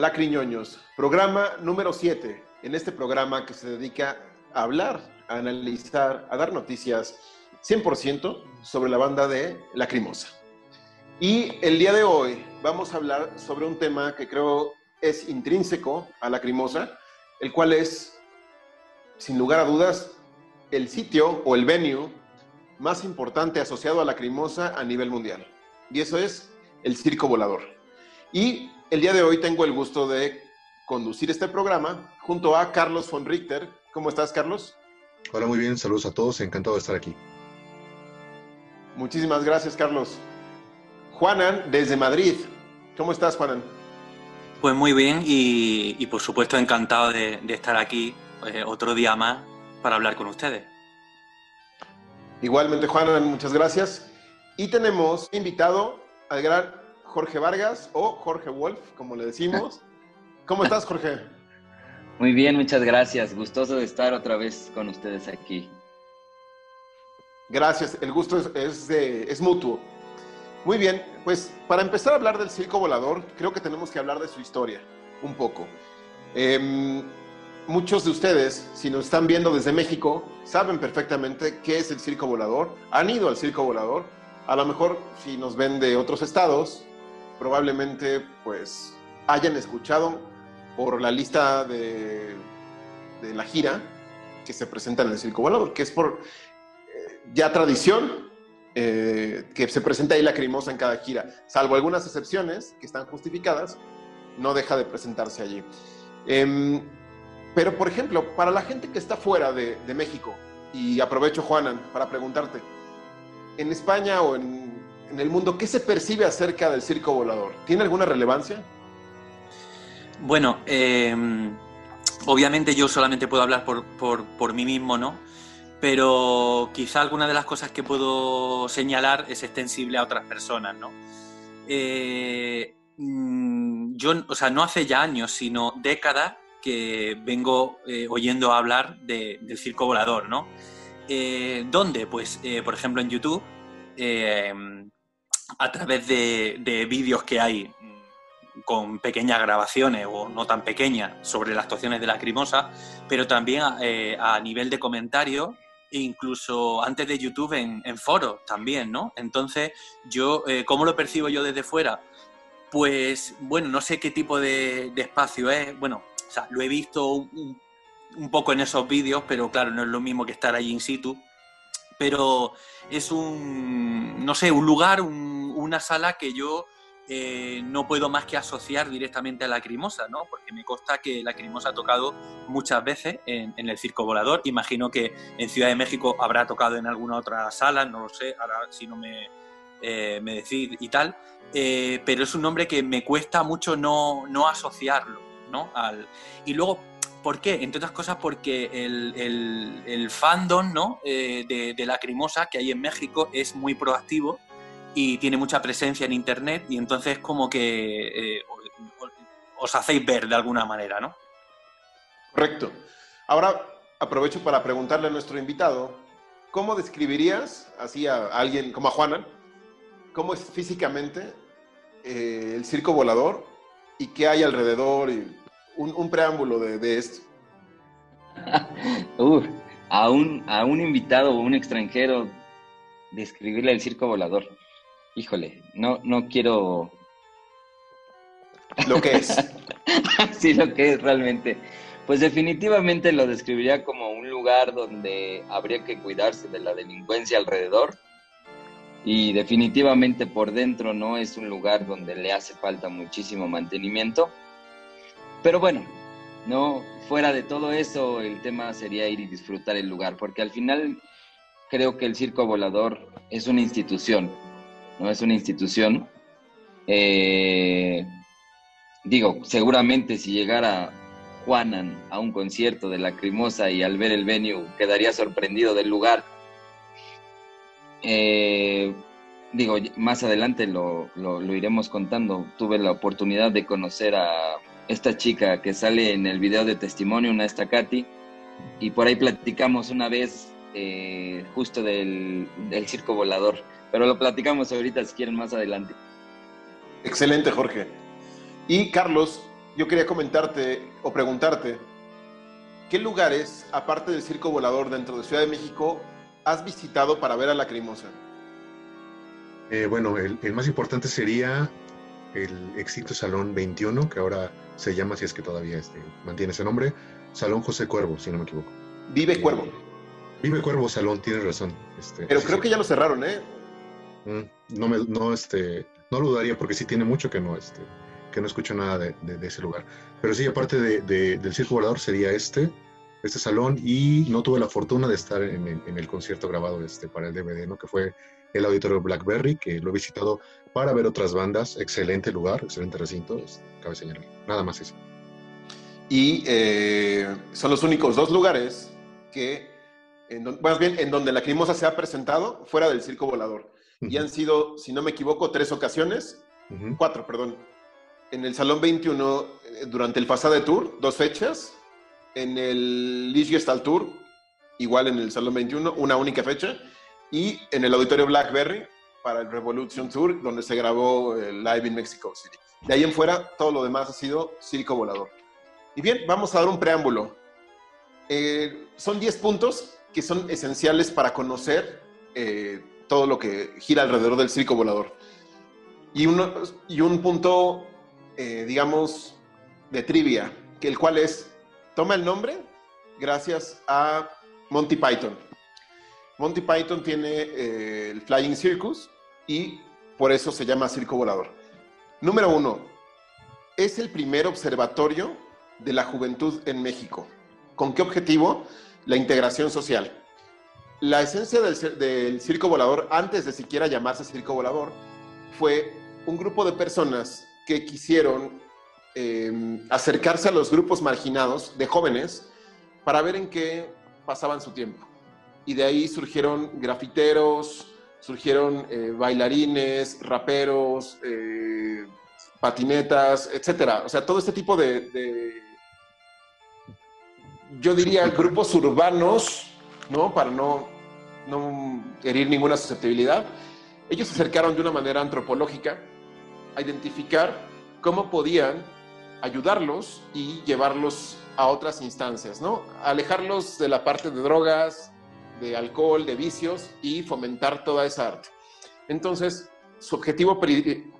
Lacriñoños, programa número 7. En este programa que se dedica a hablar, a analizar, a dar noticias 100% sobre la banda de Lacrimosa. Y el día de hoy vamos a hablar sobre un tema que creo es intrínseco a Lacrimosa, el cual es, sin lugar a dudas, el sitio o el venue más importante asociado a Lacrimosa a nivel mundial. Y eso es el Circo Volador. Y el día de hoy tengo el gusto de conducir este programa junto a Carlos von Richter. ¿Cómo estás, Carlos? Hola, muy bien. Saludos a todos. Encantado de estar aquí. Muchísimas gracias, Carlos. Juanan, desde Madrid. ¿Cómo estás, Juanan? Pues muy bien y, por supuesto encantado de, estar aquí eh, otro día más para hablar con ustedes. Igualmente, Juanan, muchas gracias. Y tenemos invitado al gran Jorge Vargas o Jorge Wolf, como le decimos. ¿Cómo estás, Jorge? Muy bien, muchas gracias. Gustoso de estar otra vez con ustedes aquí. Gracias, el gusto es, mutuo. Muy bien, pues para empezar a hablar del circo volador, creo que tenemos que hablar de su historia un poco. Em, muchos de ustedes, si nos están viendo desde México, saben perfectamente qué es el circo volador, han ido al circo volador. A lo mejor si nos ven de otros estados, probablemente pues hayan escuchado por la lista de, de la gira que se presenta en el Circo Volador, que es por eh, ya tradición eh, que se presenta ahí la crimosa en cada gira, salvo algunas excepciones que están justificadas, no deja de presentarse allí. Em, pero, por ejemplo, para la gente que está fuera de, de México, y aprovecho, Juanan, para preguntarte, en España o en en el mundo, ¿qué se percibe acerca del circo volador? ¿Tiene alguna relevancia? Bueno, em, obviamente yo solamente puedo hablar por, mí mismo, ¿no? Pero quizá alguna de las cosas que puedo señalar es extensible a otras personas, ¿no? Eh, mm, yo, o sea, no hace ya años, sino décadas que vengo eh, oyendo hablar del circo volador, ¿no? Eh, ¿Dónde? Pues, por ejemplo, en YouTube a través de, vídeos que hay con pequeñas grabaciones o no tan pequeñas sobre las actuaciones de la Lacrimosa, pero también eh, a nivel de comentarios e incluso antes de YouTube en, foros también, ¿no? Entonces, yo, eh, ¿cómo lo percibo yo desde fuera? Pues, bueno, no sé qué tipo de, espacio es, bueno, o sea, lo he visto un, un poco en esos vídeos, pero claro, no es lo mismo que estar allí in situ, pero es un, no sé, un lugar, una sala que yo eh, no puedo más que asociar directamente a la Lacrimosa, ¿no? Porque me consta que la Lacrimosa ha tocado muchas veces en, el Circo Volador. Imagino que en Ciudad de México habrá tocado en alguna otra sala, no lo sé, ahora si no me, eh, me decís y tal. Eh, pero es un nombre que me cuesta mucho no, no asociarlo, ¿no? Al, y luego, ¿Por qué? Entre otras cosas porque el, fandom ¿no? Eh, de, de Lacrimosa que hay en México es muy proactivo y tiene mucha presencia en Internet y entonces como que eh, os hacéis ver de alguna manera, ¿no? Correcto. Ahora aprovecho para preguntarle a nuestro invitado, ¿cómo describirías así a alguien como a Juana, cómo es físicamente eh, el circo volador y qué hay alrededor y un, preámbulo de, esto. a, un, a un invitado o un extranjero describirle el circo volador. Híjole, no, no quiero... Lo que es. sí, lo que es realmente. Pues definitivamente lo describiría como un lugar donde habría que cuidarse de la delincuencia alrededor y definitivamente por dentro no es un lugar donde le hace falta muchísimo mantenimiento pero bueno, no fuera de todo eso, el tema sería ir y disfrutar el lugar, porque al final creo que el circo volador es una institución, no es una institución. Eh, digo, seguramente si llegara Juanan a un concierto de la Crimosa y al ver el venue quedaría sorprendido del lugar. Eh, digo, más adelante lo, lo, iremos contando. Tuve la oportunidad de conocer a esta chica que sale en el video de testimonio, una Katy, y por ahí platicamos una vez eh, justo del, circo volador, pero lo platicamos ahorita si quieren más adelante. Excelente, Jorge. Y Carlos, yo quería comentarte o preguntarte, ¿qué lugares, aparte del circo volador dentro de Ciudad de México, has visitado para ver a la Crimosa? Eh, bueno, el, el, más importante sería el éxito Salón 21, que ahora se llama, si es que todavía este, mantiene ese nombre, Salón José Cuervo, si no me equivoco. Vive eh, Cuervo. Vive Cuervo Salón, tienes razón. Este, Pero creo que ya lo cerraron, ¿eh? Mm, no, me, no, este, no lo dudaría porque sí tiene mucho que no, este, que no escucho nada de, de, ese lugar. Pero sí, aparte de, del Circo Volador sería este, este salón y no tuve la fortuna de estar en el, en el concierto grabado este, para el DVD, ¿no? Que fue el auditorio Blackberry, que lo he visitado para ver otras bandas. Excelente lugar, excelente recinto, cabe señalar. Nada más eso. Y eh, son los únicos dos lugares que, en más bien, en donde la Crimosa se ha presentado fuera del circo volador. Y han sido, si no me equivoco, tres ocasiones, cuatro, perdón. En el Salón 21, eh, durante el Fasade Tour, dos fechas. En el Lichgestal Tour, igual en el Salón 21, una única fecha y en el auditorio Blackberry para el Revolution Tour, donde se grabó el Live in Mexico City. De ahí en fuera, todo lo demás ha sido circo volador. Y bien, vamos a dar un preámbulo. Eh, son 10 puntos que son esenciales para conocer eh, todo lo que gira alrededor del circo volador. Y, uno, y un punto, eh, digamos, de trivia, que el cual es, toma el nombre gracias a Monty Python. Monty Python tiene eh, el Flying Circus y por eso se llama Circo Volador. Número uno, es el primer observatorio de la juventud en México. ¿Con qué objetivo? La integración social. La esencia del, Circo Volador, antes de siquiera llamarse Circo Volador, fue un grupo de personas que quisieron em, acercarse a los grupos marginados de jóvenes para ver en qué pasaban su tiempo y de ahí surgieron grafiteros, surgieron eh, bailarines, raperos, eh, patinetas, etcétera. O sea, todo este tipo de, yo diría, grupos urbanos, ¿no? Para no, no herir ninguna susceptibilidad. Ellos se acercaron de una manera antropológica a identificar cómo podían ayudarlos y llevarlos a otras instancias, ¿no? Alejarlos de la parte de drogas, de alcohol, de vicios y fomentar toda esa arte. Entonces, su objetivo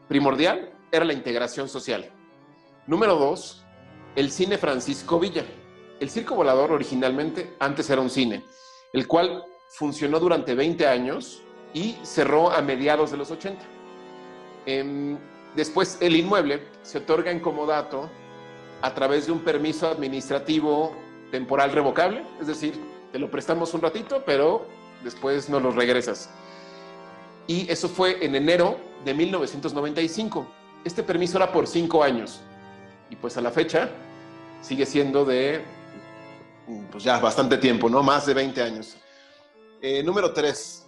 primordial era la integración social. Número dos, el cine Francisco Villa. El Circo Volador originalmente antes era un cine, el cual funcionó durante 20 años y cerró a mediados de los 80. Em, después el inmueble se otorga en comodato a través de un permiso administrativo temporal revocable, es decir, te lo prestamos un ratito, pero después no lo regresas. Y eso fue en enero de 1995. Este permiso era por cinco años. Y pues a la fecha sigue siendo de, pues ya bastante tiempo, ¿no? Más de 20 años. Eh, número tres.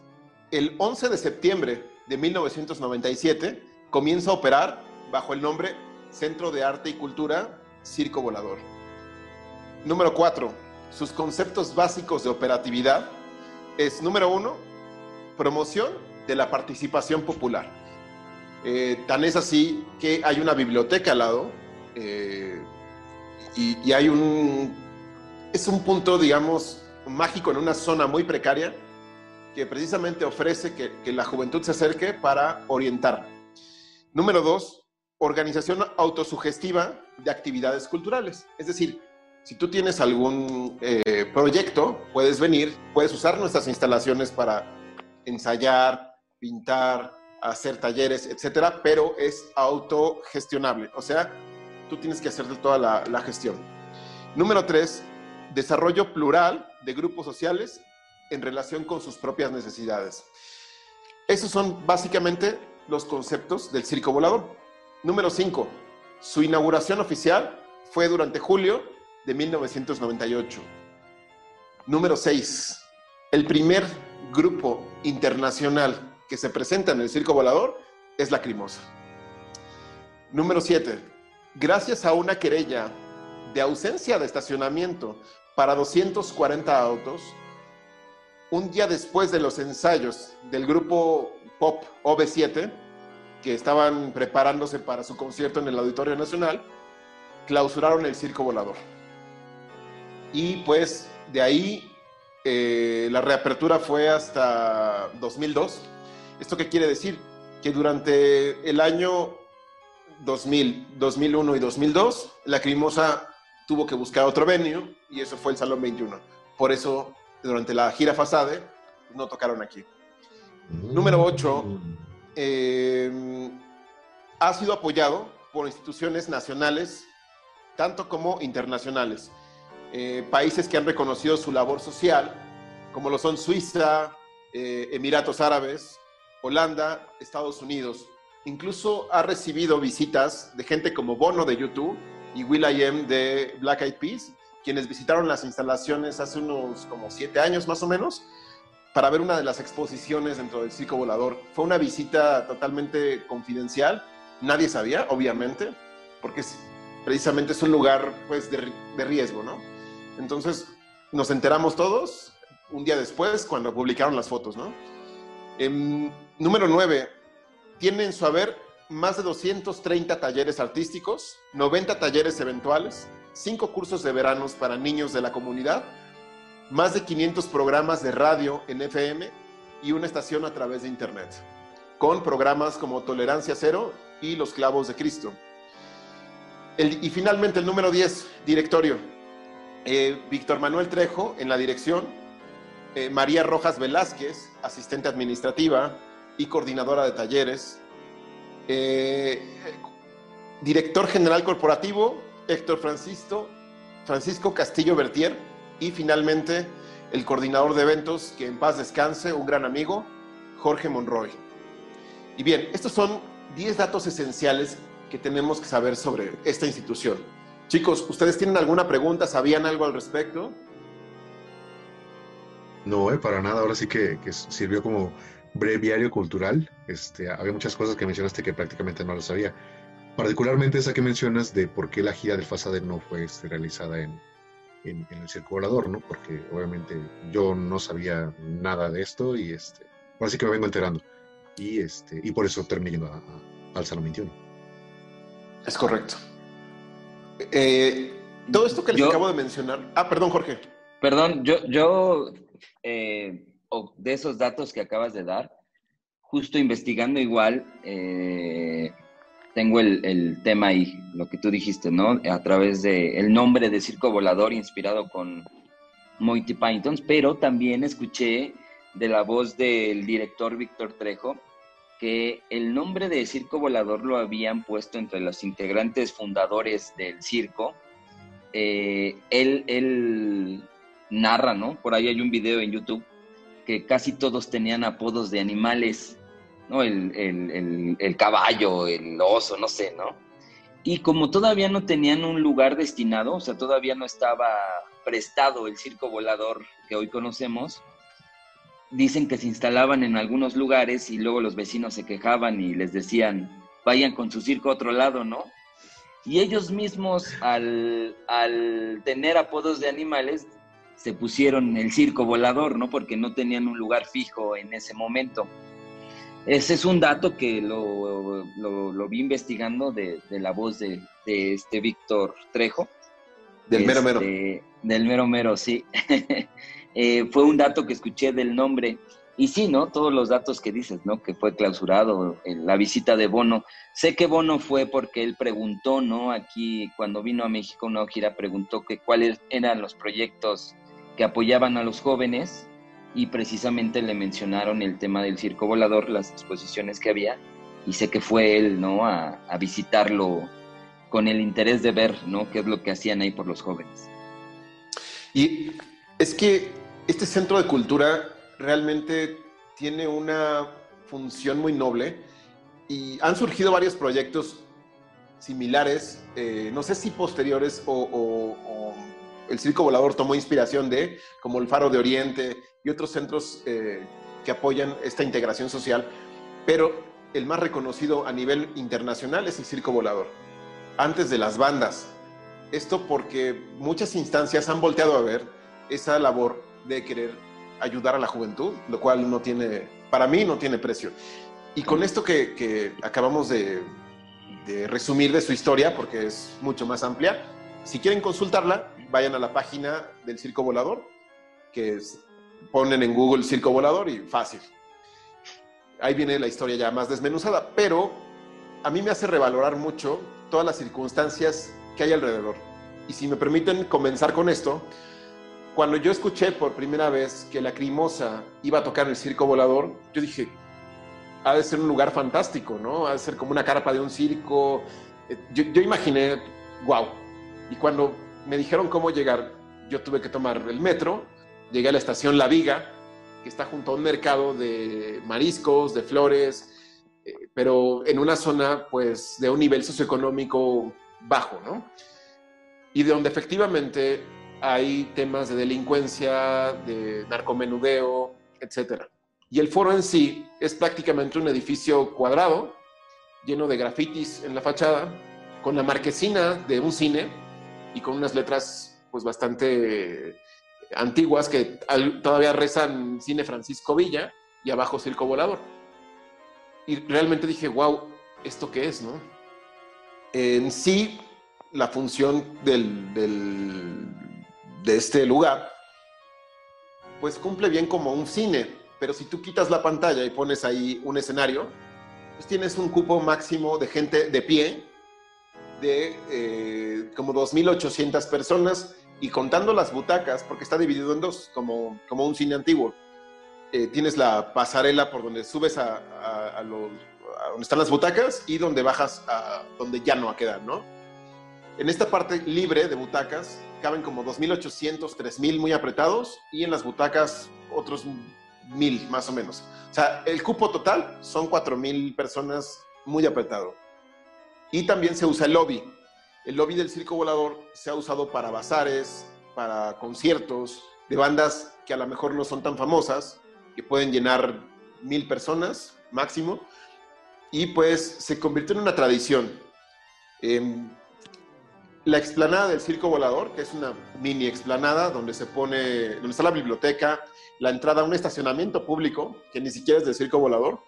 El 11 de septiembre de 1997 comienza a operar bajo el nombre Centro de Arte y Cultura Circo Volador. Número 4 sus conceptos básicos de operatividad es, número uno, promoción de la participación popular. Eh, tan es así que hay una biblioteca al lado eh, y, hay un... Es un punto, digamos, mágico en una zona muy precaria que precisamente ofrece que, que la juventud se acerque para orientar. Número dos, organización autosugestiva de actividades culturales. Es decir, si tú tienes algún eh, proyecto, puedes venir, puedes usar nuestras instalaciones para ensayar, pintar, hacer talleres, etcétera, pero es autogestionable. O sea, tú tienes que hacer toda la, la gestión. Número tres, desarrollo plural de grupos sociales en relación con sus propias necesidades. Esos son básicamente los conceptos del circo volador. Número cinco, su inauguración oficial fue durante julio de 1998. Número 6. El primer grupo internacional que se presenta en el Circo Volador es la Crimosa. Número 7. Gracias a una querella de ausencia de estacionamiento para 240 autos, un día después de los ensayos del grupo pop OV7, que estaban preparándose para su concierto en el Auditorio Nacional, clausuraron el circo volador. Y pues de ahí eh, la reapertura fue hasta 2002. ¿Esto qué quiere decir? Que durante el año 2000, 2001 y 2002, la Crimosa tuvo que buscar otro venue y eso fue el Salón 21. Por eso, durante la gira Fasade, no tocaron aquí. Número 8, eh, ha sido apoyado por instituciones nacionales, tanto como internacionales. Eh, países que han reconocido su labor social, como lo son Suiza, eh, Emiratos Árabes, Holanda, Estados Unidos. Incluso ha recibido visitas de gente como Bono de YouTube y Will.i.am de Black Eyed Peas, quienes visitaron las instalaciones hace unos como siete años más o menos para ver una de las exposiciones dentro del Circo Volador. Fue una visita totalmente confidencial, nadie sabía, obviamente, porque precisamente es un lugar pues, de, de riesgo, ¿no? Entonces nos enteramos todos un día después cuando publicaron las fotos, ¿no? Em, número 9. Tiene en su haber más de 230 talleres artísticos, 90 talleres eventuales, 5 cursos de veranos para niños de la comunidad, más de 500 programas de radio en FM y una estación a través de Internet, con programas como Tolerancia Cero y Los Clavos de Cristo. y finalmente el número 10, directorio. Eh, Víctor Manuel Trejo en la dirección, eh, María Rojas Velázquez, asistente administrativa y coordinadora de talleres, eh, director general corporativo, Héctor Francisco, Francisco Castillo Bertier, y finalmente el coordinador de eventos, que en paz descanse, un gran amigo, Jorge Monroy. Y bien, estos son 10 datos esenciales que tenemos que saber sobre esta institución. Chicos, ¿ustedes tienen alguna pregunta? ¿Sabían algo al respecto? No, eh, para nada. Ahora sí que, sirvió como breviario cultural. Este, había muchas cosas que mencionaste que prácticamente no lo sabía. Particularmente esa que mencionas de por qué la gira del Fasade no fue este, realizada en, en, el circo volador, ¿no? Porque obviamente yo no sabía nada de esto y este, ahora sí que me vengo enterando. Y, este, y por eso terminé yendo al Salón 21. Es correcto. Eh, todo esto que les acabo de mencionar. Ah, perdón, Jorge. Perdón, yo, yo eh, de esos datos que acabas de dar, justo investigando igual, eh, tengo el, tema ahí, lo que tú dijiste, ¿no? A través de el nombre de Circo Volador inspirado con Monty Python, pero también escuché de la voz del director Víctor Trejo que el nombre de Circo Volador lo habían puesto entre los integrantes fundadores del circo. Eh, él, él narra, ¿no? Por ahí hay un video en YouTube que casi todos tenían apodos de animales, ¿no? El, el, el, caballo, el oso, no sé, ¿no? Y como todavía no tenían un lugar destinado, o sea, todavía no estaba prestado el circo volador que hoy conocemos, dicen que se instalaban en algunos lugares y luego los vecinos se quejaban y les decían, vayan con su circo a otro lado, ¿no? Y ellos mismos, al, tener apodos de animales, se pusieron el circo volador, ¿no? Porque no tenían un lugar fijo en ese momento. Ese es un dato que lo, lo, vi investigando de, la voz de, este Víctor Trejo. Del mero mero. Este, del mero mero, sí. Eh, fue un dato que escuché del nombre. Y sí, ¿no? Todos los datos que dices, ¿no? Que fue clausurado, la visita de Bono. Sé que Bono fue porque él preguntó, ¿no? Aquí, cuando vino a México una gira, preguntó que cuáles eran los proyectos que apoyaban a los jóvenes y precisamente le mencionaron el tema del circo volador, las exposiciones que había, y sé que fue él, ¿no? A, a visitarlo con el interés de ver, ¿no? Qué es lo que hacían ahí por los jóvenes. Y es que este centro de cultura realmente tiene una función muy noble y han surgido varios proyectos similares, eh, no sé si posteriores o, el Circo Volador tomó inspiración de, como el Faro de Oriente y otros centros eh, que apoyan esta integración social, pero el más reconocido a nivel internacional es el Circo Volador, antes de las bandas. Esto porque muchas instancias han volteado a ver esa labor de querer ayudar a la juventud, lo cual no tiene, para mí no tiene precio. Y con esto que, acabamos de, resumir de su historia, porque es mucho más amplia, si quieren consultarla, vayan a la página del Circo Volador, que ponen en Google Circo Volador y fácil. Ahí viene la historia ya más desmenuzada, pero a mí me hace revalorar mucho todas las circunstancias que hay alrededor. Y si me permiten comenzar con esto, cuando yo escuché por primera vez que la Crimosa iba a tocar en el Circo Volador, yo dije, ha de ser un lugar fantástico, ¿no? Ha de ser como una carpa de un circo. Eh, yo, yo imaginé, wow. Y cuando me dijeron cómo llegar, yo tuve que tomar el metro, llegué a la estación La Viga, que está junto a un mercado de mariscos, de flores, eh, pero en una zona pues de un nivel socioeconómico bajo, ¿no? Y de donde efectivamente hay temas de delincuencia, de narcomenudeo, etcétera. Y el foro en sí es prácticamente un edificio cuadrado, lleno de grafitis en la fachada, con la marquesina de un cine y con unas letras pues bastante antiguas que todavía rezan Cine Francisco Villa y abajo Circo Volador. Y realmente dije, wow, ¿esto qué es, no? En sí, la función del, del, de este lugar, pues cumple bien como un cine, pero si tú quitas la pantalla y pones ahí un escenario, pues tienes un cupo máximo de gente de pie de eh, como 2.800 personas y contando las butacas, porque está dividido en dos, como, como un cine antiguo. Eh, tienes la pasarela por donde subes a, a, donde están las butacas y donde bajas a donde ya no va a quedar, ¿no? En esta parte libre de butacas caben como 2.800, 3.000 muy apretados y en las butacas otros mil más o menos. O sea, el cupo total son cuatro mil personas muy apretado. Y también se usa el lobby. El lobby del circo volador se ha usado para bazares, para conciertos de bandas que a lo mejor no son tan famosas, que pueden llenar mil personas máximo. Y pues se convirtió en una tradición. Eh, la explanada del Circo Volador, que es una mini explanada donde se pone, donde está la biblioteca, la entrada a un estacionamiento público, que ni siquiera es del Circo Volador,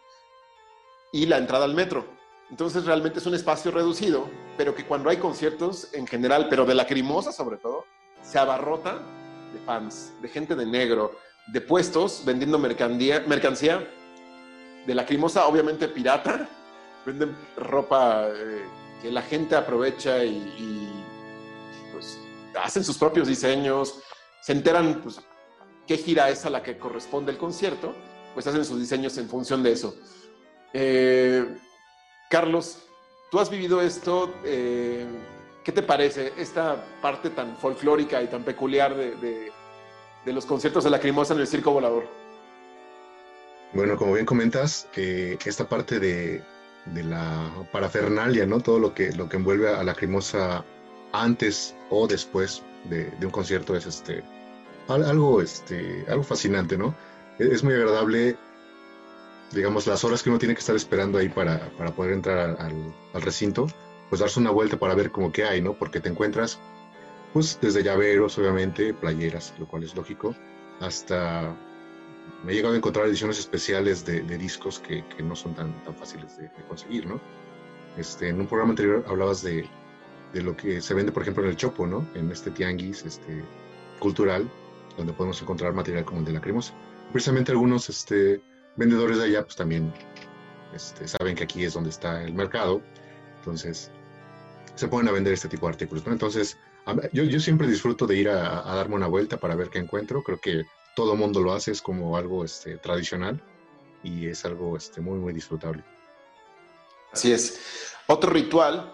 y la entrada al metro. Entonces realmente es un espacio reducido, pero que cuando hay conciertos en general, pero de lacrimosa sobre todo, se abarrota de fans, de gente de negro, de puestos vendiendo mercancía, de lacrimosa obviamente pirata, venden ropa eh, que la gente aprovecha y pues, hacen sus propios diseños, se enteran pues, qué gira es a la que corresponde el concierto, pues hacen sus diseños en función de eso. Eh, Carlos, tú has vivido esto, eh, ¿qué te parece esta parte tan folclórica y tan peculiar de, de, los conciertos de la Crimosa en el Circo Volador? Bueno, como bien comentas, esta parte de, de la parafernalia, ¿no? Todo lo que, lo que envuelve a la Crimosa antes o después de, de, un concierto es este algo, este, algo fascinante, ¿no? Es muy agradable, digamos, las horas que uno tiene que estar esperando ahí para, para poder entrar al, al, recinto, pues darse una vuelta para ver cómo que hay, ¿no? Porque te encuentras, pues, desde llaveros, obviamente, playeras, lo cual es lógico, hasta me he llegado a encontrar ediciones especiales de, de discos que, que, no son tan, tan fáciles de, de, conseguir, ¿no? Este, en un programa anterior hablabas de, de, lo que se vende, por ejemplo, en el Chopo, ¿no? En este tianguis este, cultural, donde podemos encontrar material como el de la cremosa. Precisamente algunos este, vendedores de allá, pues también este, saben que aquí es donde está el mercado, entonces se ponen a vender este tipo de artículos, ¿no? Entonces, yo, yo siempre disfruto de ir a, a darme una vuelta para ver qué encuentro, creo que todo mundo lo hace, es como algo este, tradicional y es algo este, muy, muy disfrutable. Así es. Otro ritual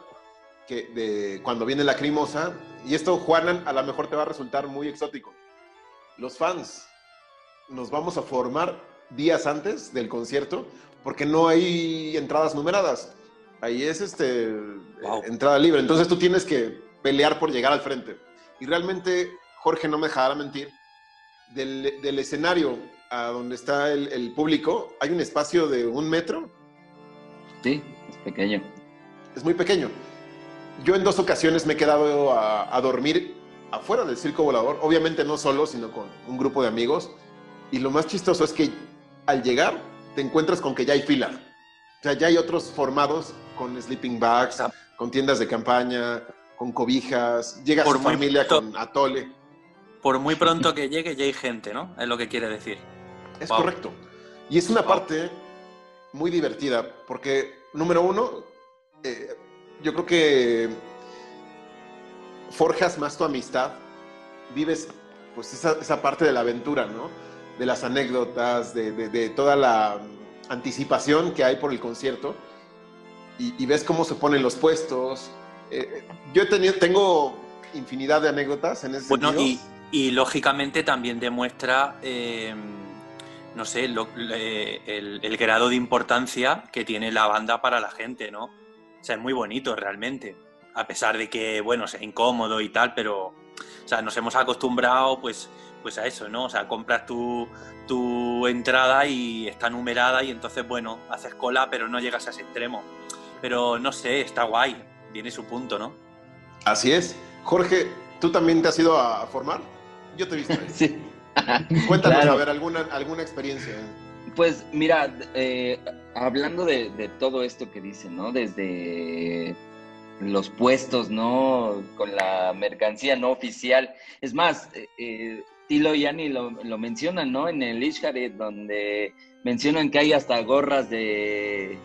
que de cuando viene la crimosa, y esto, Juanan, a lo mejor te va a resultar muy exótico. Los fans nos vamos a formar días antes del concierto porque no hay entradas numeradas. Ahí es este, wow. entrada libre. Entonces tú tienes que pelear por llegar al frente. Y realmente, Jorge no me dejará mentir, del, del, escenario a donde está el, el, público, hay un espacio de un metro. Sí, es pequeño. Es muy pequeño. Yo en dos ocasiones me he quedado a, a, dormir afuera del circo volador, obviamente no solo, sino con un grupo de amigos. Y lo más chistoso es que al llegar te encuentras con que ya hay fila. O sea, ya hay otros formados con sleeping bags, con tiendas de campaña, con cobijas, llega Por su muy familia pronto- con atole. Por muy pronto que llegue, ya hay gente, ¿no? Es lo que quiere decir. Es Wow. correcto. Y es una Wow. parte muy divertida, porque, número uno, eh, yo creo que forjas más tu amistad, vives pues esa, esa parte de la aventura, ¿no? De las anécdotas, de, de- de toda la anticipación que hay por el concierto, y, y ves cómo se ponen los puestos. Eh, yo he tenido, tengo infinidad de anécdotas en ese Bueno, sentido. y, y lógicamente también demuestra, eh, no sé, lo- le- el, el grado de importancia que tiene la banda para la gente, ¿no? O sea, es muy bonito realmente. A pesar de que, bueno, sea incómodo y tal, pero, o sea, nos hemos acostumbrado pues, pues a eso, ¿no? O sea, compras tu, tu entrada y está numerada y entonces, bueno, haces cola, pero no llegas a ese extremo. Pero no sé, está guay, tiene su punto, ¿no? Así es. Jorge, ¿tú también te has ido a formar? Yo te he visto. ahí. Sí. Cuéntanos, Claro. a ver, alguna, alguna experiencia. Pues mira, eh, hablando de, de todo esto que dicen, ¿no? Desde los puestos, ¿no? Con la mercancía no oficial. Es más, eh, eh, Tilo y Ani lo, lo mencionan, ¿no? En el Ishkaret, donde mencionan que hay hasta gorras de...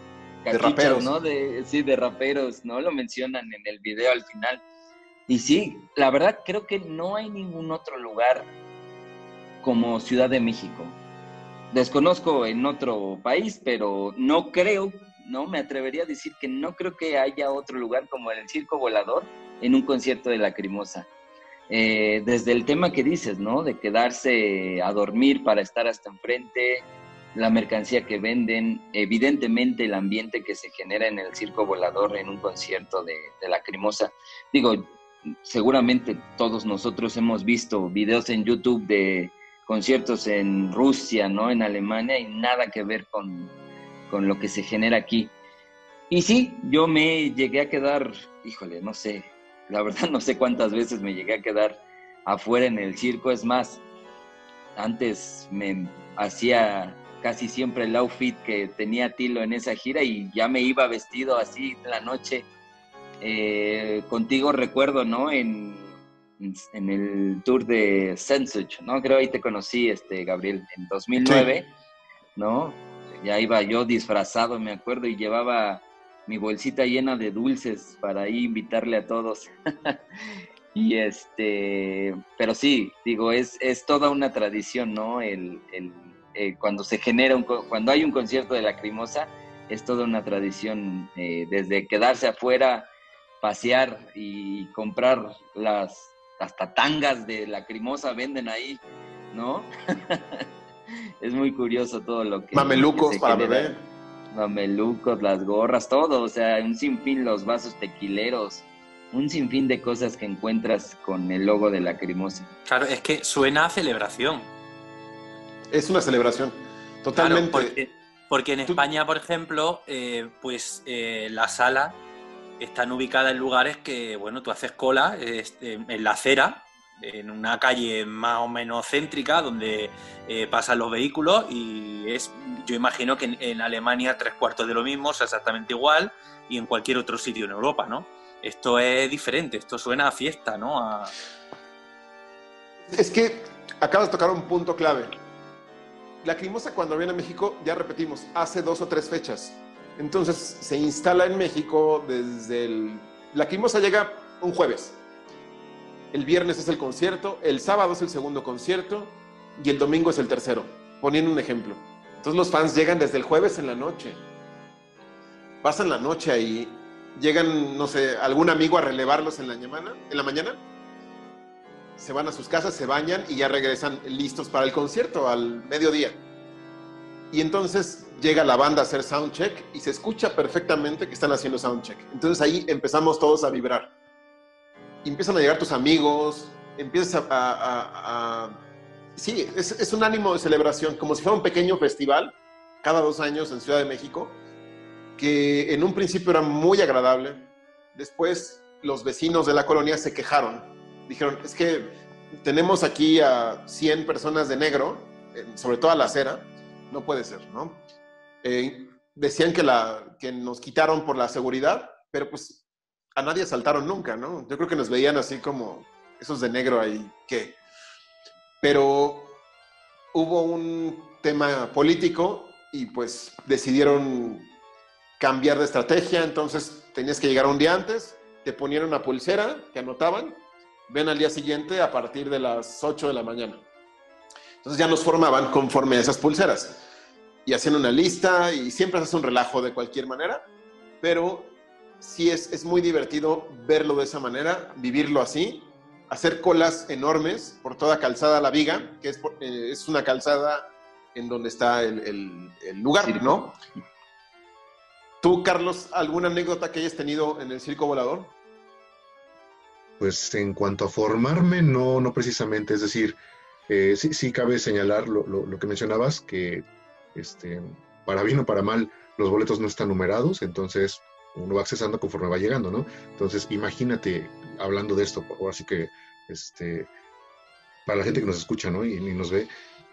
caquitas, raperos. ¿no? De, sí, de raperos, ¿no? Lo mencionan en el video al final. Y sí, la verdad creo que no hay ningún otro lugar como Ciudad de México. Desconozco en otro país, pero no creo, no me atrevería a decir que no creo que haya otro lugar como el Circo Volador en un concierto de Lacrimosa. Eh, desde el tema que dices, ¿no? De quedarse a dormir para estar hasta enfrente, la mercancía que venden, evidentemente el ambiente que se genera en el Circo Volador en un concierto de, de Lacrimosa. Digo, seguramente todos nosotros hemos visto videos en YouTube de conciertos en Rusia, ¿no? En Alemania y nada que ver con, con lo que se genera aquí. Y sí, yo me llegué a quedar, híjole, no sé, la verdad no sé cuántas veces me llegué a quedar afuera en el circo. Es más, antes me hacía casi siempre el outfit que tenía Tilo en esa gira y ya me iba vestido así la noche. Eh, contigo recuerdo, ¿no? En, en el tour de Sensuch, ¿no? Creo ahí te conocí, este, Gabriel, en 2009, ¿no? Ya iba yo disfrazado, me acuerdo, y llevaba mi bolsita llena de dulces para ahí invitarle a todos. y este, pero sí, digo, es, es toda una tradición, ¿no? El, el, eh, cuando se genera, un, cuando hay un concierto de Lacrimosa, es toda una tradición, eh, desde quedarse afuera, pasear y comprar las hasta tangas de Lacrimosa venden ahí, ¿no? es muy curioso todo lo que... Mamelucos que para genera. beber. Mamelucos, las gorras, todo, o sea, un sinfín, los vasos tequileros, un sinfín de cosas que encuentras con el logo de Lacrimosa. Claro, es que suena a celebración. Es una celebración. Totalmente. Claro, porque, porque en Tú- España, por ejemplo, eh, pues eh, las salas están ubicadas en lugares que, bueno, tú haces cola este, en la acera, en una calle más o menos céntrica donde eh, pasan los vehículos y es, yo imagino que en, Alemania tres cuartos de lo mismo, o exactamente igual, y en cualquier otro sitio en Europa, ¿no? Esto es diferente, esto suena a fiesta, ¿no? A- Es que acabas de tocar un punto clave. Lacrimosa cuando viene a México, ya repetimos, hace dos o tres fechas. Entonces se instala en México desde el... Lacrimosa llega un jueves. El viernes es el concierto, el sábado es el segundo concierto y el domingo es el tercero, poniendo un ejemplo. Entonces los fans llegan desde el jueves en la noche. Pasan la noche ahí, llegan, no sé, algún amigo a relevarlos en la mañana, en la mañana se van a sus casas, se bañan y ya regresan listos para el concierto al mediodía. Y entonces llega la banda a hacer soundcheck y se escucha perfectamente que están haciendo soundcheck. Entonces ahí empezamos todos a vibrar. Y empiezan a llegar tus amigos, empiezas a... Sí, es, es un ánimo de celebración, como si fuera un pequeño festival cada dos años en Ciudad de México, que en un principio era muy agradable. Después los vecinos de la colonia se quejaron dijeron, es que tenemos aquí a 100 personas de negro, sobre todo a la acera, no puede ser, ¿no? Eh, decían que, la, que nos quitaron por la seguridad, pero pues a nadie asaltaron nunca, ¿no? Yo creo que nos veían así como esos de negro ahí, ¿qué? Pero hubo un tema político y pues decidieron cambiar de estrategia, entonces tenías que llegar un día antes, te ponían una pulsera que anotaban, ven al día siguiente a partir de las 8 de la mañana. Entonces ya nos formaban conforme a esas pulseras y hacían una lista y siempre se hace un relajo de cualquier manera, pero sí es, es muy divertido verlo de esa manera, vivirlo así, hacer colas enormes por toda calzada La Viga, que es, eh, es una calzada en donde está el, el, el lugar, ¿no? ¿Tú, Carlos, alguna anécdota que hayas tenido en el circo volador? Pues en cuanto a formarme, no, no precisamente. Es decir, eh, sí, sí cabe señalar lo, lo, lo, que mencionabas, que este, para bien o para mal, los boletos no están numerados, entonces uno va accesando conforme va llegando, ¿no? Entonces, imagínate, hablando de esto, ahora sí que, este, para la gente que nos escucha, ¿no? Y, nos ve,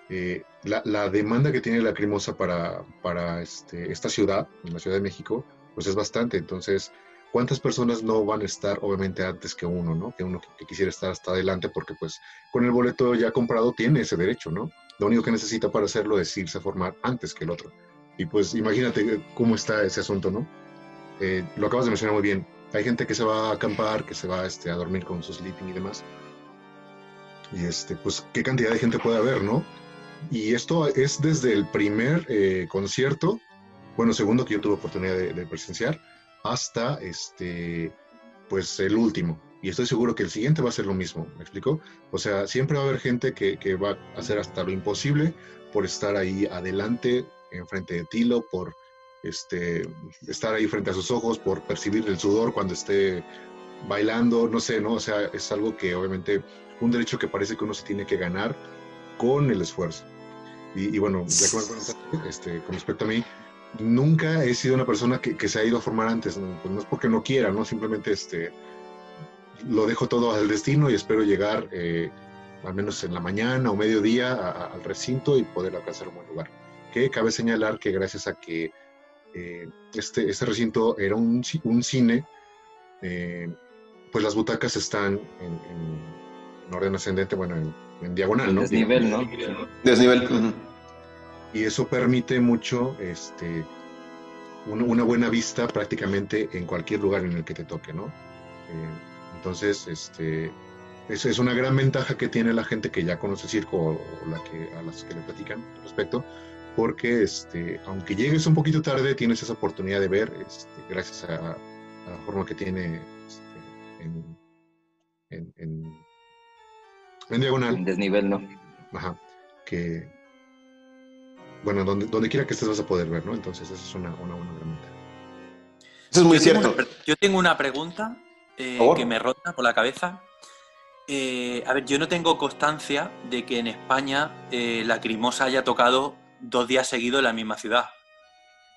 eh, la, la, demanda que tiene la Crimosa para, este, esta ciudad, la Ciudad de México, pues es bastante. Entonces, ¿cuántas personas no van a estar, obviamente, antes que uno, ¿no? Que uno que, quisiera estar hasta adelante, porque pues con el boleto ya comprado tiene ese derecho, ¿no? Lo único que necesita para hacerlo es irse a formar antes que el otro. Y pues imagínate cómo está ese asunto, ¿no? Eh, lo acabas de mencionar muy bien. Hay gente que se va a acampar, que se va este, a dormir con su sleeping y demás. Y este, pues, ¿qué cantidad de gente puede haber, no? Y esto es desde el primer eh, concierto, bueno, segundo que yo tuve oportunidad de, de, presenciar, hasta este, pues el último. Y estoy seguro que el siguiente va a ser lo mismo, ¿me explico? O sea, siempre va a haber gente que, que va a hacer hasta lo imposible por estar ahí adelante, enfrente de Tilo, por este, estar ahí frente a sus ojos, por percibir el sudor cuando esté bailando, no sé, ¿no? O sea, es algo que obviamente, un derecho que parece que uno se tiene que ganar con el esfuerzo. Y, bueno, ya que este, con respecto a mí, nunca he sido una persona que, que se ha ido a formar antes, ¿no? Pues no es porque no quiera, ¿no? Simplemente este, lo dejo todo al destino y espero llegar eh, al menos en la mañana o mediodía a, a, al recinto y poder alcanzar un buen lugar. Que cabe señalar que gracias a que eh, este, este recinto era un, un cine, eh, pues las butacas están en, en, en orden ascendente, bueno, en, en diagonal, ¿no? Desnivel, ¿no? Desnivel. Uh -huh. Y eso permite mucho este, una, una, buena vista prácticamente en cualquier lugar en el que te toque, ¿no? Eh, entonces, este, eso es una gran ventaja que tiene la gente que ya conoce circo o, o la que, a las que le platican al respecto, porque este, aunque llegues un poquito tarde, tienes esa oportunidad de ver, este, gracias a, a, la forma que tiene este, en, en, en, en, diagonal. En desnivel, ¿no? Ajá. Que, bueno, donde, donde quiera que estés vas a poder ver, ¿no? Entonces, esa es una, una, gran ventaja. Eso es muy yo cierto. Tengo una, yo tengo una pregunta eh, que me rota por la cabeza. Eh, a ver, yo no tengo constancia de que en España eh, la Crimosa haya tocado dos días seguidos en la misma ciudad.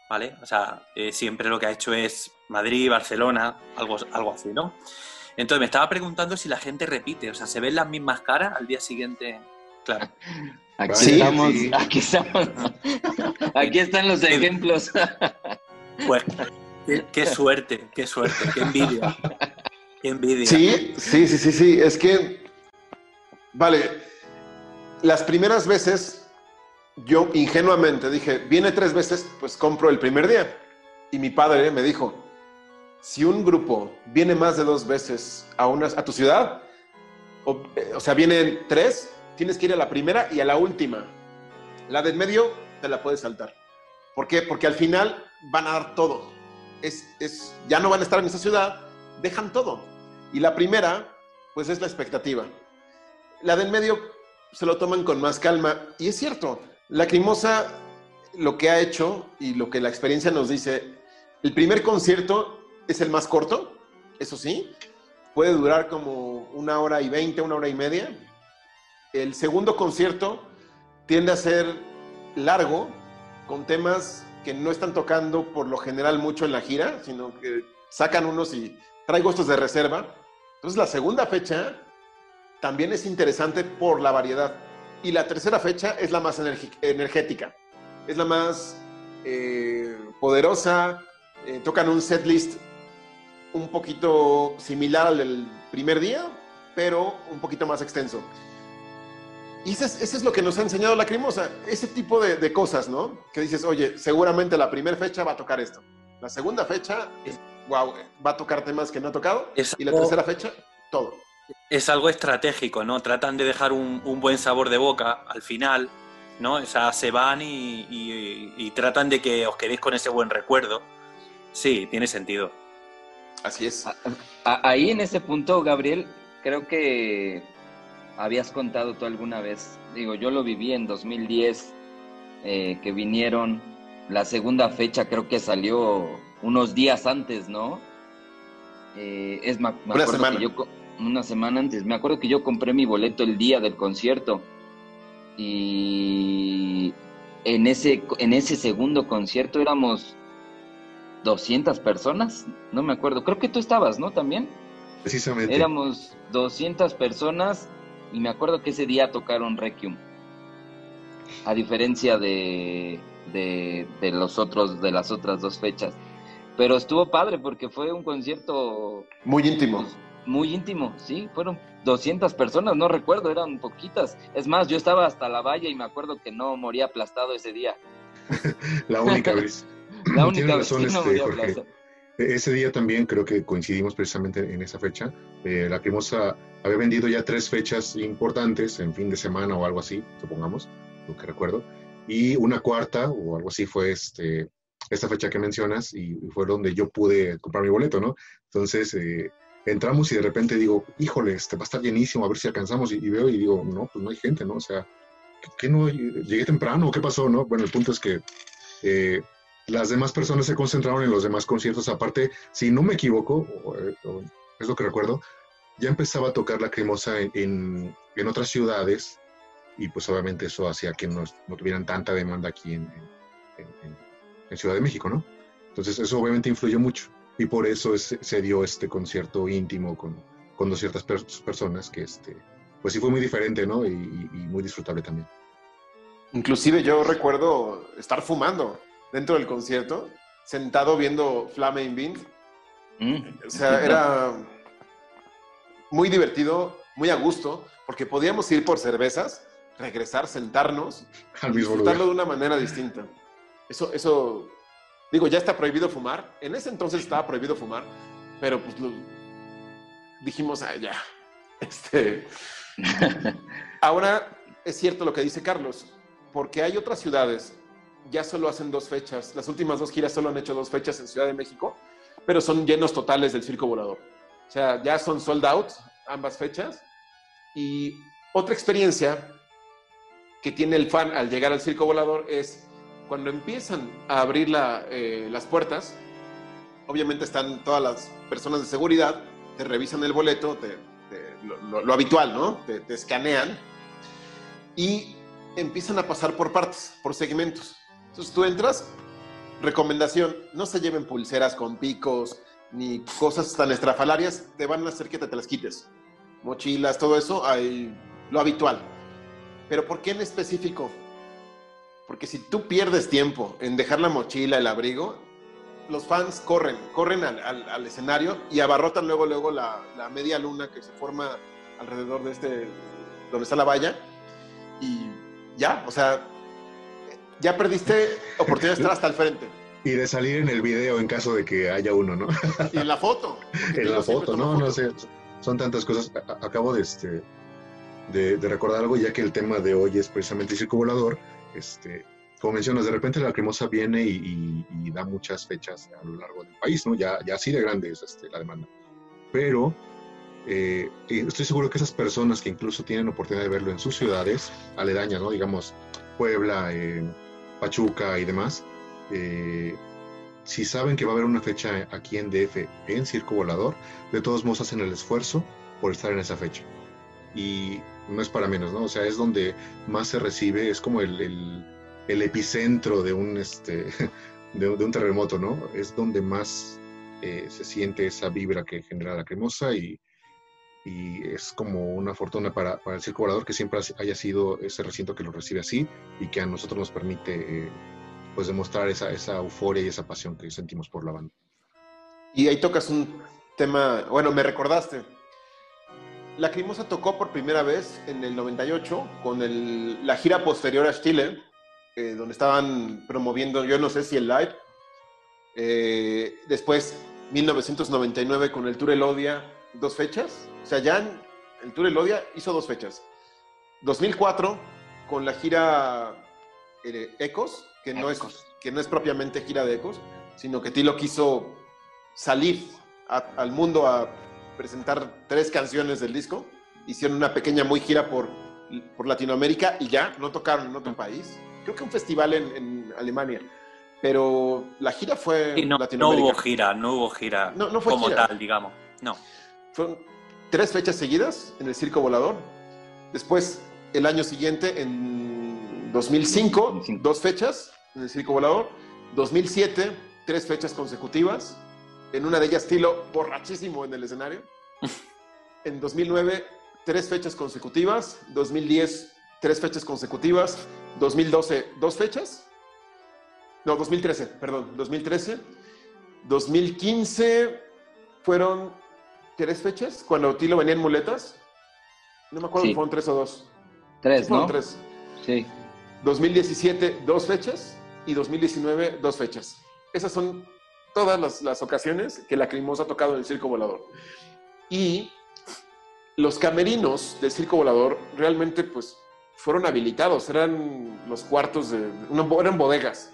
¿Vale? O sea, eh, siempre lo que ha hecho es Madrid, Barcelona, algo, algo así, ¿no? Entonces me estaba preguntando si la gente repite, o sea, ¿se ven las mismas caras al día siguiente? Claro. Aquí sí, estamos, sí. aquí estamos. Aquí están los ejemplos. Pues, qué, qué suerte, qué suerte, qué envidia. Qué envidia. Sí, sí, sí, sí, sí. Es que, vale, las primeras veces yo ingenuamente dije, viene tres veces, pues compro el primer día. Y mi padre me dijo, si un grupo viene más de dos veces a, una, a tu ciudad, o, o, sea, vienen tres, tienes que ir a la primera y a la última. La de en medio te la puedes saltar. ¿Por qué? Porque al final van a dar todo. Es, es, ya no van a estar en esa ciudad, dejan todo. Y la primera, pues es la expectativa. La de en medio se lo toman con más calma. Y es cierto, Lacrimosa lo que ha hecho y lo que la experiencia nos dice, el primer concierto es el más corto, eso sí, puede durar como una hora y veinte, una hora y media. El segundo concierto tiende a ser largo, con temas que no están tocando por lo general mucho en la gira, sino que sacan unos y traigo estos de reserva. Entonces la segunda fecha también es interesante por la variedad. Y la tercera fecha es la más energética, es la más eh, poderosa, eh, tocan un set list un poquito similar al del primer día, pero un poquito más extenso. Y eso es, lo que nos ha enseñado la Crimosa, ese tipo de, cosas, ¿no? Que dices, oye, seguramente la primera fecha va a tocar esto. La segunda fecha, wow, va a tocar temas que no ha tocado. y la tercera fecha, todo. Es algo estratégico, ¿no? Tratan de dejar un, buen sabor de boca al final, ¿no? O sea, se van y, tratan de que os quedéis con ese buen recuerdo. Sí, tiene sentido. Así es. Ahí en ese punto, Gabriel, creo que habías contado tú alguna vez, digo, yo lo viví en 2010, eh, que vinieron, la segunda fecha creo que salió unos días antes, ¿no? Eh, es, me, una semana. yo, una semana antes, me acuerdo que yo compré mi boleto el día del concierto y en ese, en ese segundo concierto éramos 200 personas, no me acuerdo, creo que tú estabas, ¿no? También. Precisamente. Éramos 200 personas y me acuerdo que ese día tocaron Requiem. A diferencia de, de, los otros, de las otras dos fechas. Pero estuvo padre porque fue un concierto... Muy íntimo. Pues, muy íntimo, sí. Fueron 200 personas, no recuerdo, eran poquitas. Es más, yo estaba hasta la valla y me acuerdo que no moría aplastado ese día. la única vez. la única vez que no moría este, aplastado. Ese día también creo que coincidimos precisamente en esa fecha. Eh, la Cremosa había vendido ya tres fechas importantes en fin de semana o algo así, supongamos, lo que recuerdo. Y una cuarta o algo así fue este, esta fecha que mencionas y, fue donde yo pude comprar mi boleto, ¿no? Entonces eh, entramos y de repente digo, híjole, este va a estar llenísimo, a ver si alcanzamos. Y, veo y digo, no, pues no hay gente, ¿no? O sea, ¿qué, no? ¿Llegué temprano? ¿Qué pasó, no? Bueno, el punto es que... Eh, las demás personas se concentraron en los demás conciertos. Aparte, si no me equivoco, es lo que recuerdo, ya empezaba a tocar la cremosa en, en, otras ciudades y pues obviamente eso hacía que no, no tuvieran tanta demanda aquí en, en, Ciudad de México, ¿no? Entonces eso obviamente influyó mucho y por eso se dio este concierto íntimo con, con dos ciertas personas que este, pues sí fue muy diferente, ¿no? Y, y muy disfrutable también. Inclusive yo recuerdo estar fumando dentro del concierto, sentado viendo Flaming. Mm. O sea, era muy divertido, muy a gusto, porque podíamos ir por cervezas, regresar, sentarnos y disfrutarlo de una manera distinta. Eso, eso, digo, ya está prohibido fumar. En ese entonces estaba prohibido fumar, pero pues dijimos, ah, ya. Este, ahora es cierto lo que dice Carlos, porque hay otras ciudades ya solo hacen dos fechas. Las últimas dos giras solo han hecho dos fechas en Ciudad de México, pero son llenos totales del Circo Volador. O sea, ya son sold out ambas fechas. Y otra experiencia que tiene el fan al llegar al Circo Volador es cuando empiezan a abrir eh, las puertas, obviamente están todas las personas de seguridad, te revisan el boleto, lo, habitual, ¿no? Te, te escanean y empiezan a pasar por partes, por segmentos. Entonces tú entras, recomendación, no se lleven pulseras con picos ni cosas tan estrafalarias, te van a hacer que te, las quites. Mochilas, todo eso, hay lo habitual. Pero ¿por qué en específico? Porque si tú pierdes tiempo en dejar la mochila, el abrigo, los fans corren, corren al, escenario y abarrotan luego, luego la, la, media luna que se forma alrededor de este, donde está la valla. Y ya, o sea, ya perdiste oportunidad de estar hasta el frente. Y de salir en el video en caso de que haya uno, ¿no? Y en la foto. en la foto, no, no sé. Son tantas cosas. Acabo de, este, de, recordar algo, ya que el tema de hoy es precisamente el circo volador. Este, como mencionas, de repente la cremosa viene y, da muchas fechas a lo largo del país, ¿no? Ya, ya así de grande es este, la demanda. Pero eh, estoy seguro que esas personas que incluso tienen oportunidad de verlo en sus ciudades aledañas, ¿no? Digamos, Puebla, eh, Pachuca y demás, eh, si saben que va a haber una fecha aquí en DF en Circo Volador, de todos modos hacen el esfuerzo por estar en esa fecha. Y no es para menos, ¿no? O sea, es donde más se recibe, es como el, epicentro de un, este, de, un terremoto, ¿no? Es donde más eh, se siente esa vibra que genera la cremosa y, y es como una fortuna para, el circo volador que siempre haya sido ese recinto que lo recibe así y que a nosotros nos permite eh, pues demostrar esa, esa euforia y esa pasión que sentimos por la banda. Y ahí tocas un tema, bueno, me recordaste. La Crimosa tocó por primera vez en el 98 con el, la gira posterior a Chile, eh, donde estaban promoviendo, yo no sé si el live. Eh, después, 1999 con el Tour Elodia, dos fechas. O sea, ya el Tour Elodia hizo dos fechas. 2004 con la gira eh, Ecos, que no, es, que no es propiamente gira de Ecos, sino que Tilo quiso salir al mundo a presentar tres canciones del disco. Hicieron una pequeña muy gira por, por Latinoamérica y ya, no tocaron en otro país. Creo que un festival en, Alemania. Pero la gira fue no, Latinoamérica. No hubo gira, no hubo gira no, fue como tal, digamos. No. Fueron tres fechas seguidas en el Circo Volador. Después, el año siguiente, en 2005, dos fechas en el Circo Volador. 2007, tres fechas consecutivas en una de ellas estilo borrachísimo en el escenario. En 2009, tres fechas consecutivas. 2010, tres fechas consecutivas. 2012, dos fechas. No, 2013, perdón, 2013. 2015 fueron tres fechas, cuando Tilo venía en muletas. No me acuerdo si fueron tres o dos. Tres, ¿no? tres. Sí. 2017, dos fechas. Y 2019, dos fechas. Esas son todas las, ocasiones que la Crimosa ha tocado en el Circo Volador. Y los camerinos del Circo Volador realmente pues fueron habilitados, eran los cuartos de, eran bodegas.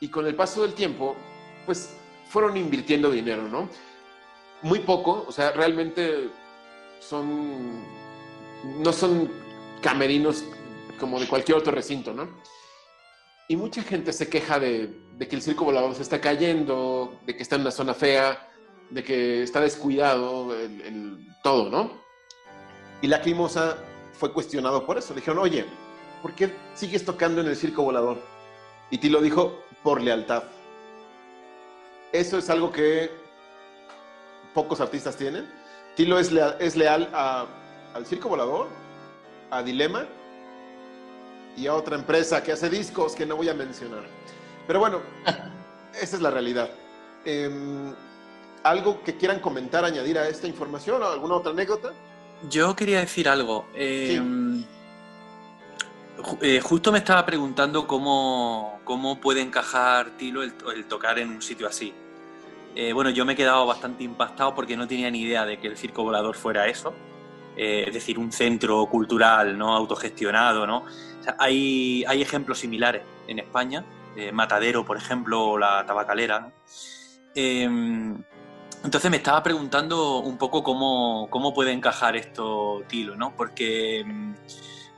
Y con el paso del tiempo, pues fueron invirtiendo dinero, ¿no? Muy poco, o sea, realmente son, no son camerinos como de cualquier otro recinto, ¿no? Y mucha gente se queja de, que el circo volador se está cayendo, de que está en una zona fea, de que está descuidado, el, todo, ¿no? Y la Crimosa fue cuestionado por eso. Le dijeron, oye, ¿por qué sigues tocando en el circo volador? Y Tilo dijo, por lealtad. Eso es algo que pocos artistas tienen. Tilo es leal, es leal al circo volador, a Dilema y a otra empresa que hace discos que no voy a mencionar. Pero bueno, esa es la realidad. Em, ¿Algo que quieran comentar, añadir a esta información o alguna otra anécdota? Yo quería decir algo. Em, eh, justo me estaba preguntando cómo, cómo puede encajar Tilo el, tocar en un sitio así. Eh, bueno, yo me he quedado bastante impactado porque no tenía ni idea de que el circo volador fuera eso. Eh, es decir, un centro cultural no autogestionado, ¿no? hay, hay, ejemplos similares en España, eh, Matadero, por ejemplo, o la Tabacalera. Em, entonces me estaba preguntando un poco cómo, cómo puede encajar esto Tilo, ¿no? Porque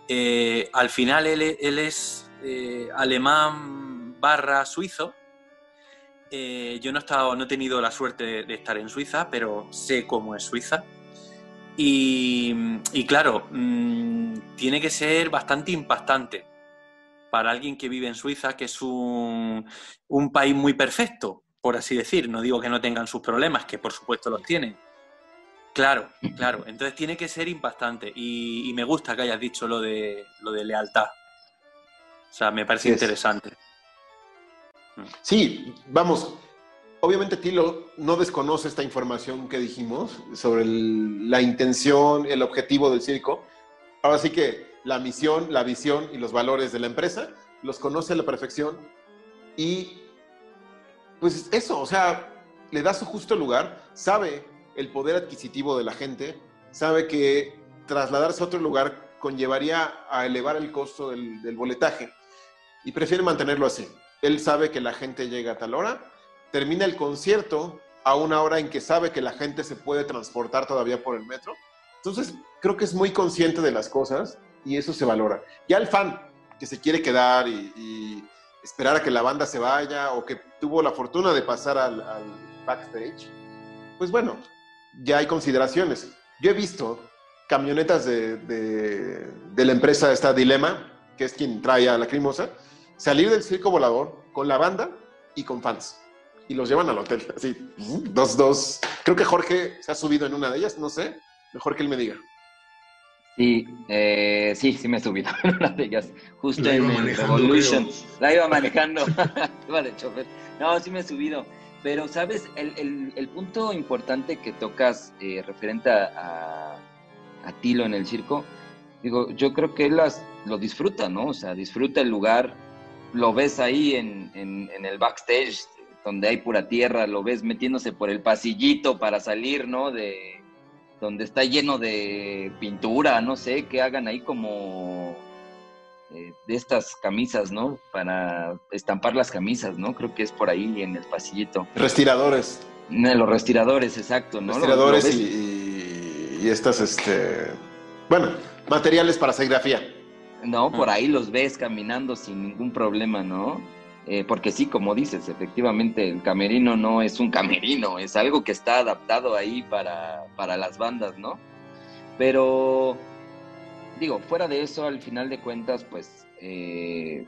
eh, al final él es alemán barra suizo. Yo no he, estado, no he tenido la suerte de estar en Suiza, pero sé cómo es Suiza. Y, claro, mm, tiene que ser bastante impactante para alguien que vive en Suiza, que es un, país muy perfecto, por así decir. No digo que no tengan sus problemas, que por supuesto los tienen. Claro, claro. Entonces tiene que ser impactante. Y, me gusta que hayas dicho lo de, lo de lealtad. O sea, me parece interesante. Sí, vamos, obviamente Tilo no desconoce esta información que dijimos sobre la intención, el objetivo del circo. Ahora sí que la misión, la visión y los valores de la empresa los conoce a la perfección y pues eso, o sea, le da su justo lugar, sabe el poder adquisitivo de la gente, sabe que trasladarse a otro lugar conllevaría a elevar el costo del, del boletaje y prefiere mantenerlo así. Él sabe que la gente llega a tal hora termina el concierto a una hora en que sabe que la gente se puede transportar todavía por el metro. Entonces, creo que es muy consciente de las cosas y eso se valora. Ya el fan que se quiere quedar y, esperar a que la banda se vaya o que tuvo la fortuna de pasar al, backstage, pues bueno, ya hay consideraciones. Yo he visto camionetas de, la empresa esta Dilema, que es quien trae a la Crimosa, salir del circo volador con la banda y con fans y los llevan al hotel. Así, dos, dos. Creo que Jorge se ha subido en una de ellas, no sé. Mejor que él me diga. Sí, eh, sí, sí me he subido en una de ellas, justo en el Revolution. La iba manejando, iba de chofer. No, sí me he subido. Pero, ¿sabes? El, el, punto importante que tocas eh, referente a, a, Tilo en el circo, digo, yo creo que él las, lo disfruta, ¿no? O sea, disfruta el lugar, lo ves ahí en, en, en el backstage, donde hay pura tierra, lo ves metiéndose por el pasillito para salir, ¿no? De, donde está lleno de pintura, no sé, que hagan ahí como eh, de estas camisas, ¿no? Para estampar las camisas, ¿no? Creo que es por ahí en el pasillito. Respiradores. Los respiradores, exacto, ¿no? Respiradores y, y, estas, este, bueno, materiales para serigrafía. No, por ahí los ves caminando sin ningún problema, ¿no? Eh, porque sí, como dices, efectivamente el camerino no es un camerino, es algo que está adaptado ahí para, para las bandas, ¿no? Pero, digo, fuera de eso, al final de cuentas, pues, eh,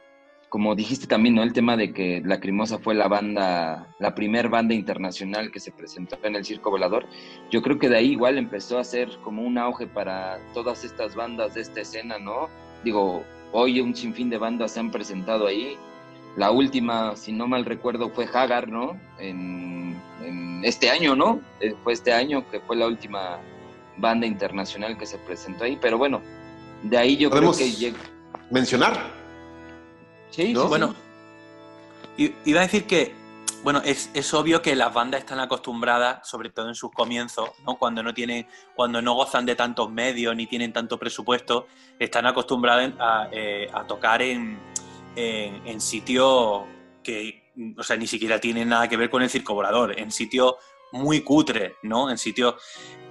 como dijiste también, ¿no? El tema de que Lacrimosa fue la banda, la primer banda internacional que se presentó en el Circo Volador, yo creo que de ahí igual empezó a ser como un auge para todas estas bandas de esta escena, ¿no? Digo, hoy un sinfín de bandas se han presentado ahí, la última, si no mal recuerdo, fue Hagar, ¿no? En, este año, ¿no? Eh, fue este año que fue la última banda internacional que se presentó ahí, pero bueno, de ahí yo creo que llega. mencionar. Sí, bueno. Iba a decir que, bueno, es, es, obvio que las bandas están acostumbradas, sobre todo en sus comienzos, ¿no? Cuando no tienen, cuando no gozan de tantos medios ni tienen tanto presupuesto, están acostumbradas a, eh, a tocar en, en, sitios que, o sea, ni siquiera tienen nada que ver con el circo volador, en sitios muy cutres, ¿no? En sitios...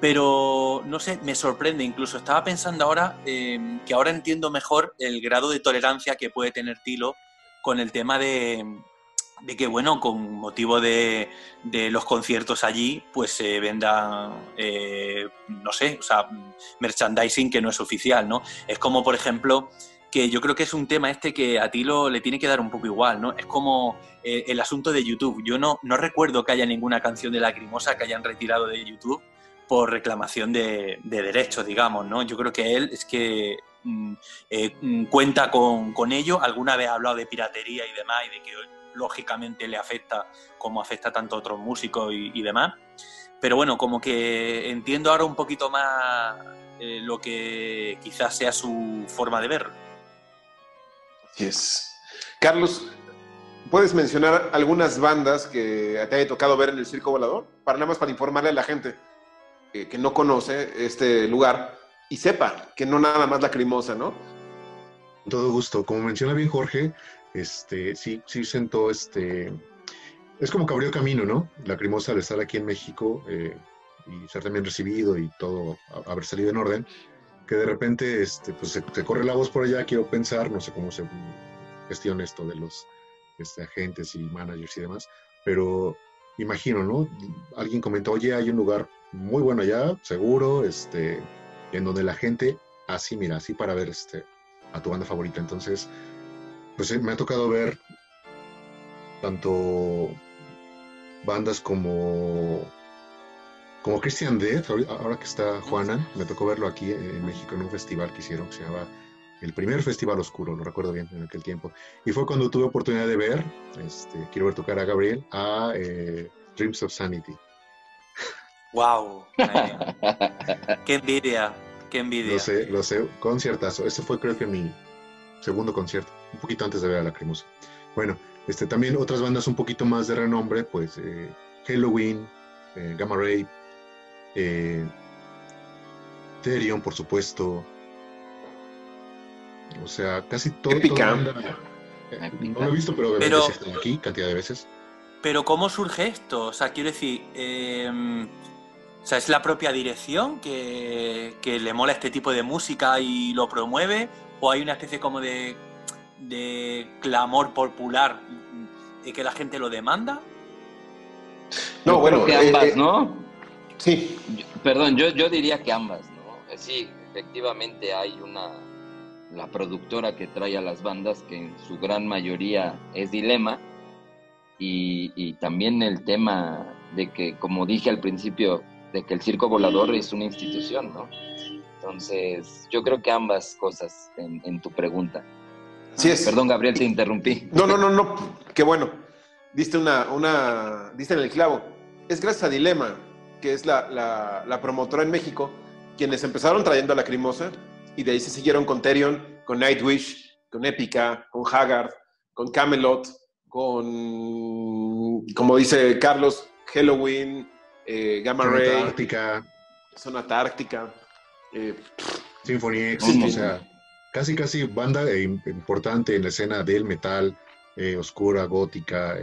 Pero, no sé, me sorprende incluso. Estaba pensando ahora em, que ahora entiendo mejor el grado de tolerancia que puede tener Tilo con el tema de, de que, bueno, con motivo de, de, los conciertos allí, pues se venda, eh, no sé, o sea, merchandising que no es oficial, ¿no? Es como, por ejemplo, que yo creo que es un tema este que a ti lo, le tiene que dar un poco igual, ¿no? Es como eh, el asunto de YouTube. Yo no, no recuerdo que haya ninguna canción de Lacrimosa que hayan retirado de YouTube por reclamación de, derechos, digamos, ¿no? Yo creo que él es que mm, eh, mm, cuenta con, con, ello. Alguna vez ha hablado de piratería y demás y de que lógicamente le afecta como afecta tanto a otros músicos y, demás. Pero bueno, como que entiendo ahora un poquito más eh, lo que quizás sea su forma de ver. Yes. Carlos, ¿puedes mencionar algunas bandas que te haya tocado ver en el Circo Volador? Para nada más para informarle a la gente que no conoce este lugar y sepa que no nada más la crimosa, ¿no? Todo gusto. Como menciona bien Jorge, este, sí, sí sentó este. Es como que abrió camino, ¿no? La crimosa al estar aquí en México eh, y ser también recibido y todo haber salido en orden que de repente este, pues, se, corre la voz por allá, quiero pensar, no sé cómo se gestiona esto de los este, agentes y managers y demás, pero imagino, ¿no? Alguien comentó, oye, hay un lugar muy bueno allá, seguro, este, en donde la gente, así, mira, así para ver este, a tu banda favorita. Entonces, pues me ha tocado ver tanto bandas como como Christian Death, ahora que está Juanan, me tocó verlo aquí en México en un festival que hicieron que se llamaba el primer Festival Oscuro, lo recuerdo bien en aquel tiempo. Y fue cuando tuve oportunidad de ver, este, quiero ver tocar a Gabriel, a eh, Dreams of Sanity. ¡Wow! ¡Qué envidia! ¡Qué envidia! Lo sé, lo sé, conciertazo. Ese fue creo que mi segundo concierto, un poquito antes de ver a la Cremosa. Bueno, este, también otras bandas un poquito más de renombre, pues eh, Halloween, eh, Gamma Ray, eh, por supuesto. O sea, casi todo. Toda eh, no lo he visto, pero, pero aquí cantidad de veces. Pero ¿cómo surge esto? O sea, quiero decir, em, o sea, ¿es la propia dirección que, le mola este tipo de música y lo promueve? ¿O hay una especie como de, de clamor popular y que la gente lo demanda? No, bueno, que ambas, eh, ¿no? Sí. perdón, yo, yo diría que ambas, ¿no? Eh, sí, efectivamente hay una, la productora que trae a las bandas, que en su gran mayoría es Dilema, y, y también el tema de que, como dije al principio, de que el circo volador es una institución, ¿no? Entonces, yo creo que ambas cosas en, tu pregunta. Sí es. Perdón, Gabriel, te interrumpí. No, no, no, no. Qué bueno. Diste una, una, diste en el clavo. Es gracias a Dilema, que es la, la, promotora en México, quienes empezaron trayendo a la Crimosa y de ahí se siguieron con Terion, con Nightwish, con Epica, con Haggard, con Camelot, con, como dice Carlos, Halloween, eh, Gamma Ray. Antártica. Zona Tártica. Eh, Symphony X, o sea, casi casi banda eh, importante en la escena del metal, eh, oscura, gótica,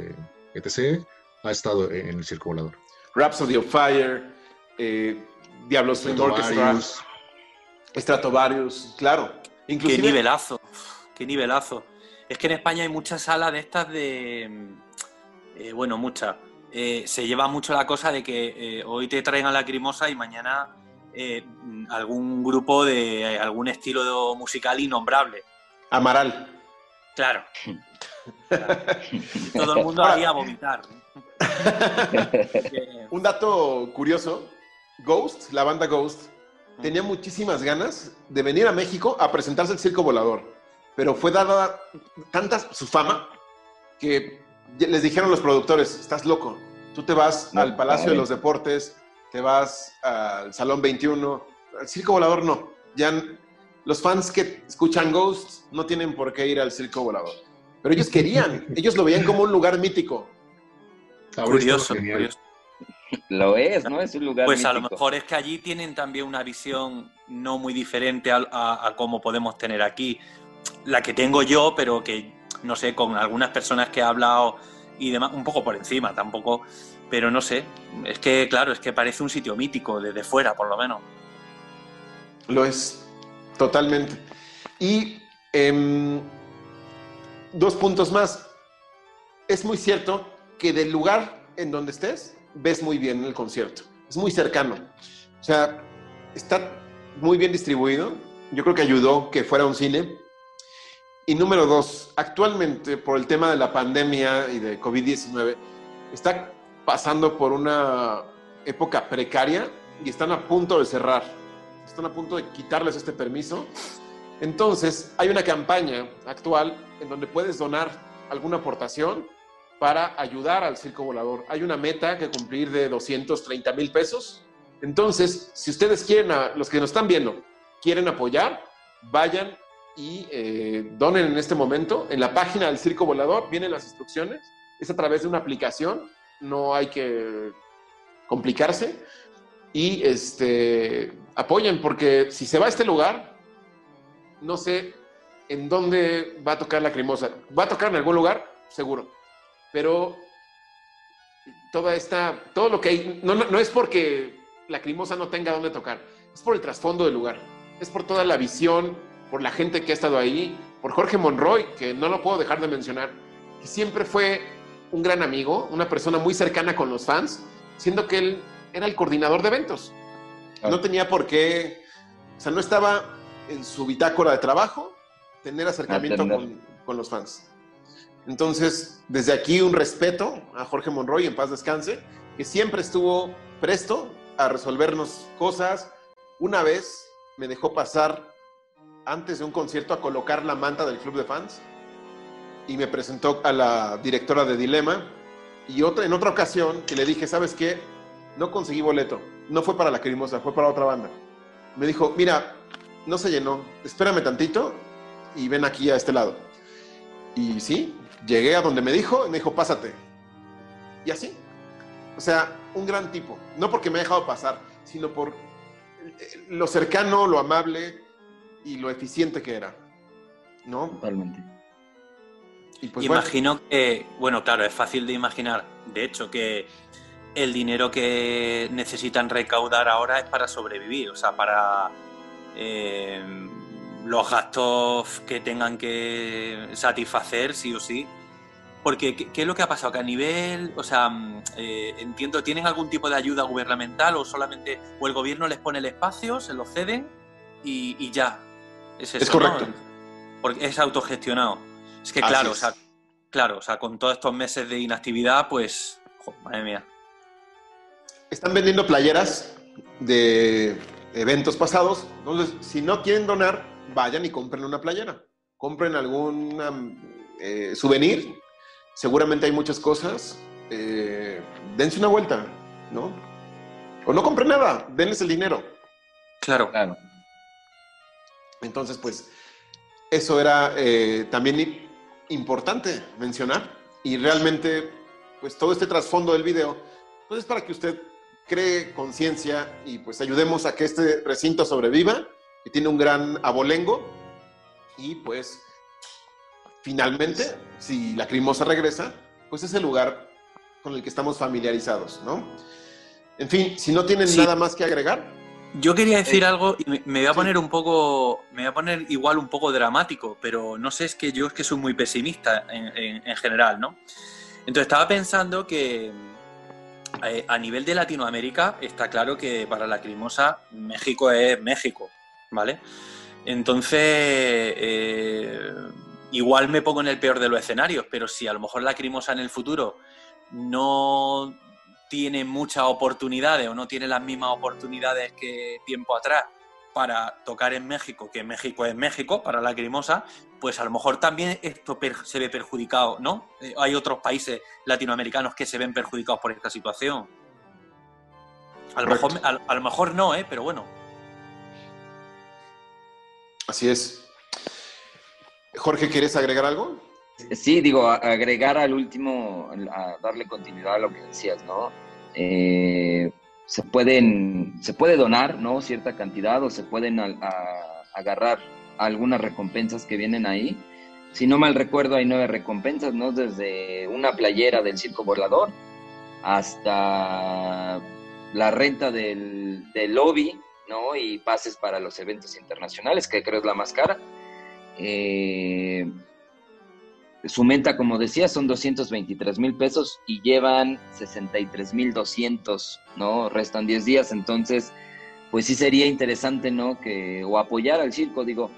etc., ha estado en el circo volador. Rhapsody of Fire, Diablos Orchestra, Stratovarius, claro. Qué nivelazo, qué nivelazo. Es que en España hay muchas salas de estas de... bueno, muchas eh, se lleva mucho la cosa de que eh, hoy te traen a la crimosa y mañana eh, algún grupo de algún estilo musical innombrable. Amaral. Claro. Todo el mundo haría vomitar. Un dato curioso, Ghost, la banda Ghost, tenía muchísimas ganas de venir a México a presentarse el Circo Volador, pero fue dada tanta su fama que les dijeron los productores, estás loco, tú te vas al Palacio de los Deportes, te vas al Salón 21, al Circo Volador no, ya los fans que escuchan Ghost no tienen por qué ir al Circo Volador, pero ellos querían, ellos lo veían como un lugar mítico. Curioso, curioso. Lo es, ¿no? Es un lugar. Pues a lo mejor es que allí tienen también una visión no muy diferente a, a, como podemos tener aquí. La que tengo yo, pero que, no sé, con algunas personas que he hablado y demás, un poco por encima, tampoco, pero no sé, es que claro, es que parece un sitio mítico desde fuera, por lo menos. Lo es, totalmente. Y em, dos puntos más. Es muy cierto que del lugar en donde estés, ves muy bien el concierto. Es muy cercano. O sea, está muy bien distribuido. Yo creo que ayudó que fuera un cine. Y número dos, actualmente por el tema de la pandemia y de COVID-19, está pasando por una época precaria y están a punto de cerrar. Están a punto de quitarles este permiso. Entonces, hay una campaña actual en donde puedes donar alguna aportación para ayudar al circo volador. Hay una meta que cumplir de 230 mil pesos. Entonces, si ustedes quieren, los que nos están viendo, quieren apoyar, vayan y eh, donen en este momento. En la página del Circo Volador vienen las instrucciones. Es a través de una aplicación, no hay que complicarse. Y este, apoyen, porque si se va a este lugar, no sé en dónde va a tocar la crimosa. Va a tocar en algún lugar, seguro. Pero toda esta, todo lo que hay, no, no, no es porque la crimosa no tenga dónde tocar, es por el trasfondo del lugar, es por toda la visión, por la gente que ha estado ahí, por Jorge Monroy, que no lo puedo dejar de mencionar, que siempre fue un gran amigo, una persona muy cercana con los fans, siendo que él era el coordinador de eventos. No tenía por qué, o sea, no estaba en su bitácora de trabajo tener acercamiento con, con, los fans. Entonces, desde aquí un respeto a Jorge Monroy, en paz descanse, que siempre estuvo presto a resolvernos cosas. Una vez me dejó pasar antes de un concierto a colocar la manta del club de fans y me presentó a la directora de Dilema y otra, en otra ocasión que le dije, ¿sabes qué? No conseguí boleto, no fue para la Crimosa, fue para otra banda. Me dijo, mira, no se llenó, espérame tantito y ven aquí a este lado. Y sí, llegué a donde me dijo y me dijo, pásate. Y así. O sea, un gran tipo. No porque me ha dejado pasar, sino por lo cercano, lo amable, y lo eficiente que era. ¿No? Totalmente. Pues Imagino que, bueno, claro, es fácil de imaginar. De hecho, que el dinero que necesitan recaudar ahora es para sobrevivir, o sea, para eh, los gastos que tengan que satisfacer, sí o sí. Porque, ¿qué, es lo que ha pasado? Que a nivel, o sea, mm, eh, entiendo, ¿tienen algún tipo de ayuda gubernamental o solamente, o el gobierno les pone el espacio, se lo ceden y ya? Es, correcto. Porque es autogestionado. Es que claro, o sea, claro, o sea, con todos estos meses de inactividad, pues, madre mía. Están vendiendo playeras de eventos pasados. Entonces, si no quieren donar, vayan y compren una playera. Compren algún eh, souvenir. Seguramente hay muchas cosas. Eh, dense una vuelta, ¿no? O no compren nada, denles el dinero. Claro. Claro. Entonces, pues, eso era eh, también importante mencionar. Y realmente, pues todo este trasfondo del video, pues es para que usted cree conciencia y pues ayudemos a que este recinto sobreviva, que tiene un gran abolengo. Y pues, finalmente, si la crimosa regresa, pues es el lugar con el que estamos familiarizados, ¿no? En fin, si no tienen nada más que agregar, yo quería decir algo y me, voy a poner un poco, me voy a poner igual un poco dramático, pero no sé, es que yo es que soy muy pesimista en, general, ¿no? Entonces estaba pensando que eh, a nivel de Latinoamérica está claro que para la Crimosa México es México, ¿vale? Entonces, eh, igual me pongo en el peor de los escenarios, pero si a lo mejor la Crimosa en el futuro no tiene muchas oportunidades o no tiene las mismas oportunidades que tiempo atrás para tocar en México, que México es México, para la crimosa, pues a lo mejor también esto se ve perjudicado, ¿no? Eh, hay otros países latinoamericanos que se ven perjudicados por esta situación. A lo, mejor, a lo mejor no, ¿eh? Pero bueno. Así es. Jorge, ¿quieres agregar algo? Sí, digo, agregar al último, a darle continuidad a lo que decías, ¿no? Eh, se, pueden, se puede donar, ¿no? Cierta cantidad o se pueden agarrar algunas recompensas que vienen ahí. Si no mal recuerdo, hay nueve recompensas, ¿no? Desde una playera del circo volador hasta la renta del, del lobby, ¿no? Y pases para los eventos internacionales, que creo es la más cara. Eh, su menta, como decía, son 223 mil pesos y llevan 63 mil 200, ¿no? Restan 10 días, entonces, pues sí sería interesante, ¿no? Que, o apoyar al circo, digo.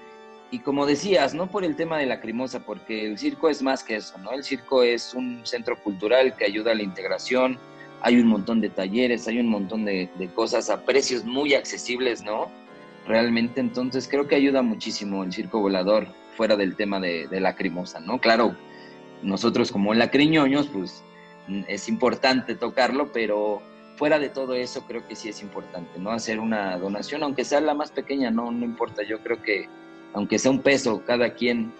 Y como decías, no por el tema de la crimosa, porque el circo es más que eso, ¿no? El circo es un centro cultural que ayuda a la integración, hay un montón de talleres, hay un montón de, cosas a precios muy accesibles, ¿no? Realmente, entonces creo que ayuda muchísimo el circo volador fuera del tema de, de lacrimosa, ¿no? Claro, nosotros como lacriñoños, pues es importante tocarlo, pero fuera de todo eso creo que sí es importante, ¿no? Hacer una donación, aunque sea la más pequeña, no, no importa, yo creo que aunque sea un peso cada quien,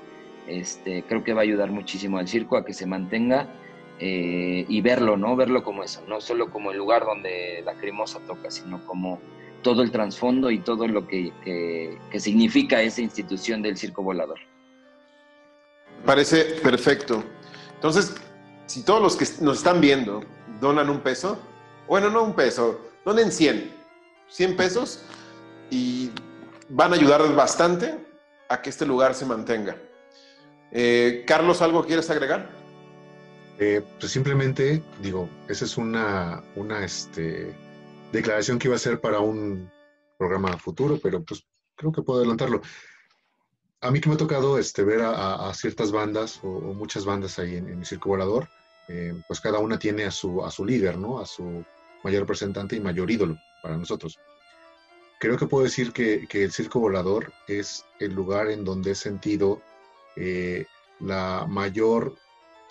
este, creo que va a ayudar muchísimo al circo a que se mantenga eh, y verlo, ¿no? Verlo como eso, no solo como el lugar donde la crimosa toca, sino como todo el trasfondo y todo lo que, significa esa institución del circo volador. Parece perfecto. Entonces, si todos los que nos están viendo donan un peso, bueno, no un peso, donen 100, 100 pesos y van a ayudar bastante a que este lugar se mantenga. Eh, Carlos, ¿algo quieres agregar? Eh, pues simplemente, digo, esa es una, una, este, declaración que iba a ser para un programa futuro, pero pues creo que puedo adelantarlo. A mí que me ha tocado este, ver a, ciertas bandas o, muchas bandas ahí en, el Circo Volador, eh, pues cada una tiene a su, a su líder, ¿no? A su mayor representante y mayor ídolo para nosotros. Creo que puedo decir que, que el Circo Volador es el lugar en donde he sentido eh, la mayor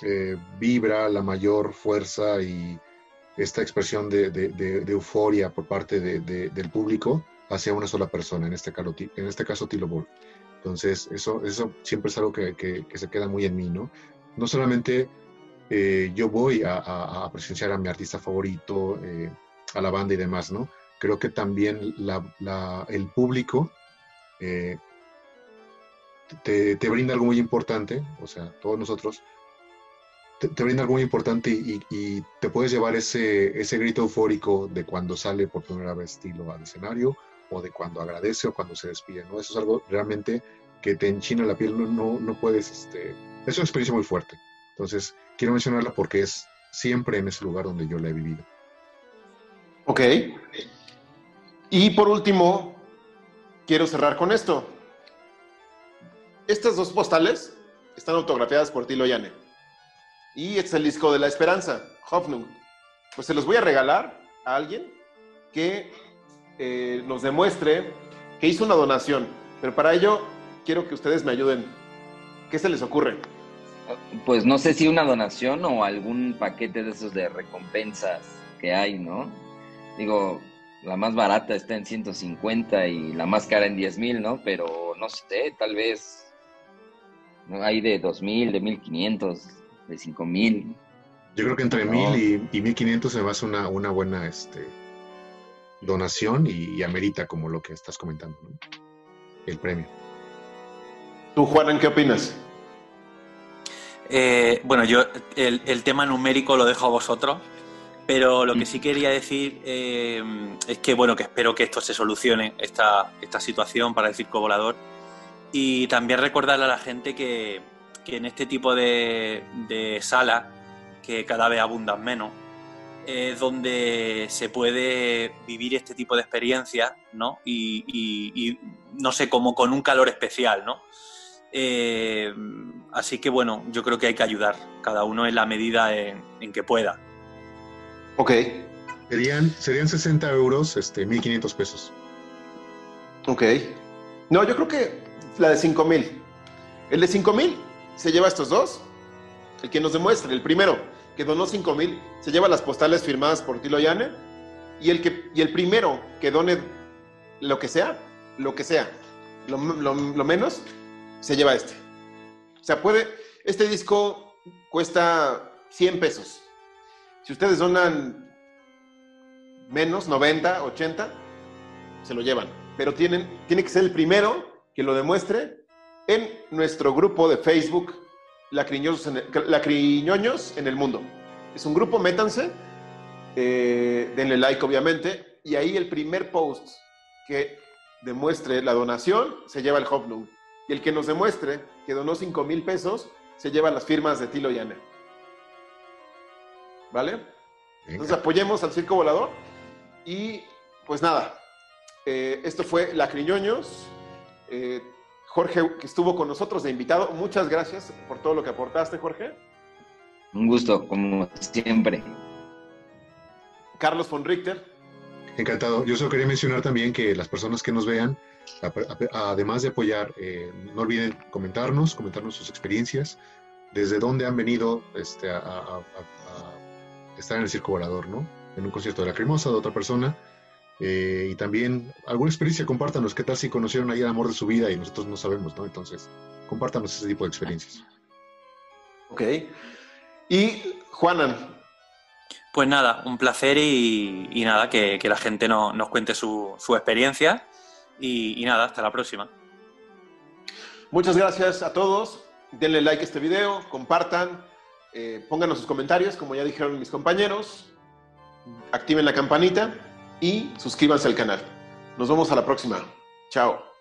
eh, vibra, la mayor fuerza y esta expresión de, euforia por parte del público hacia una sola persona, en este caso, en este caso Tilo Ball. Entonces, eso, eso siempre es algo que, se queda muy en mí, ¿no? No solamente eh, yo voy a, presenciar a mi artista favorito, eh, a la banda y demás, ¿no? Creo que también el público eh, te, te, brinda algo muy importante, o sea, todos nosotros, te, brinda algo muy importante y, te puedes llevar ese, ese grito eufórico de cuando sale por primera vez estilo al escenario o de cuando agradece o cuando se despide, ¿no? Eso es algo realmente que te enchina la piel, no, no, puedes, este, es una experiencia muy fuerte. Entonces, quiero mencionarla porque es siempre en ese lugar donde yo la he vivido. Ok. Y por último, quiero cerrar con esto. Estas dos postales están autografiadas por Tilo Yane y este es el disco de la esperanza, Hoffnung. Pues se los voy a regalar a alguien que eh, nos demuestre que hizo una donación. Pero para ello quiero que ustedes me ayuden. ¿Qué se les ocurre? Pues no sé si una donación o algún paquete de esos de recompensas que hay, ¿no? Digo, la más barata está en 150 y la más cara en 10 mil, ¿no? Pero no sé, tal vez hay de 2000, de 1500, de 5000. Yo creo que entre No. 1000 y, y 1500 se me hace una, una buena este, donación y, y amerita como lo que estás comentando, ¿no? El premio. Tú, Juanan, ¿qué opinas? Eh, bueno, yo el, el tema numérico lo dejo a vosotros, pero lo que sí quería decir eh, es que bueno, que espero que esto se solucione, esta, esta situación para el circo volador. Y también recordarle a la gente que, que en este tipo de, de salas, que cada vez abundan menos, es donde se puede vivir este tipo de experiencias, ¿no? Y, y- y, no sé, como con un calor especial, ¿no? Eh, así que bueno, yo creo que hay que ayudar, cada uno en la medida en, en que pueda. Ok, Serían, serían 60 euros, este, 1500 pesos. ok. No, yo creo que la de 5 mil. El de 5 mil se lleva estos dos. El que nos demuestre, el primero que donó 5 mil, se lleva las postales firmadas por Tilo Yane. Y el, que, y el primero que done lo que sea, lo que sea, lo, menos, se lleva este. O sea, puede. Este disco cuesta 100 pesos. Si ustedes donan menos, 90, 80, se lo llevan. Pero tienen, tiene que ser el primero que lo demuestre en nuestro grupo de Facebook, Lacriñosos en el, Lacriñoños en el Mundo. Es un grupo, métanse, eh, denle like obviamente, y ahí el primer post que demuestre la donación se lleva el Hoplum. Y el que nos demuestre que donó 5 mil pesos se lleva las firmas de Tilo Yane. ¿Vale? Venga. Entonces apoyemos al Circo Volador. Y pues nada, eh, esto fue Lacriñoños. Eh, Jorge, que estuvo con nosotros de invitado, muchas gracias por todo lo que aportaste, Jorge. Un gusto, como siempre. Carlos von Richter, Encantado. Yo solo quería mencionar también que las personas que nos vean, además de apoyar, eh, no olviden comentarnos, comentarnos sus experiencias, desde dónde han venido este, a, a- a- a estar en el circo volador, ¿no? En un concierto de la Cremosa, de otra persona. Eh, y también alguna experiencia, compártanos. ¿Qué tal si conocieron ahí el amor de su vida y nosotros no sabemos, ¿no? Entonces, compártanos ese tipo de experiencias. ok. Y Juanan, Pues nada, un placer y, y nada, que, que la gente no- nos cuente su, su experiencia y, y nada, hasta la próxima. muchas gracias a todos. Denle like a este video, compartan, eh, pónganos sus comentarios, como ya dijeron mis compañeros. Activen la campanita y suscríbanse al canal. Nos vemos a la próxima. Chao.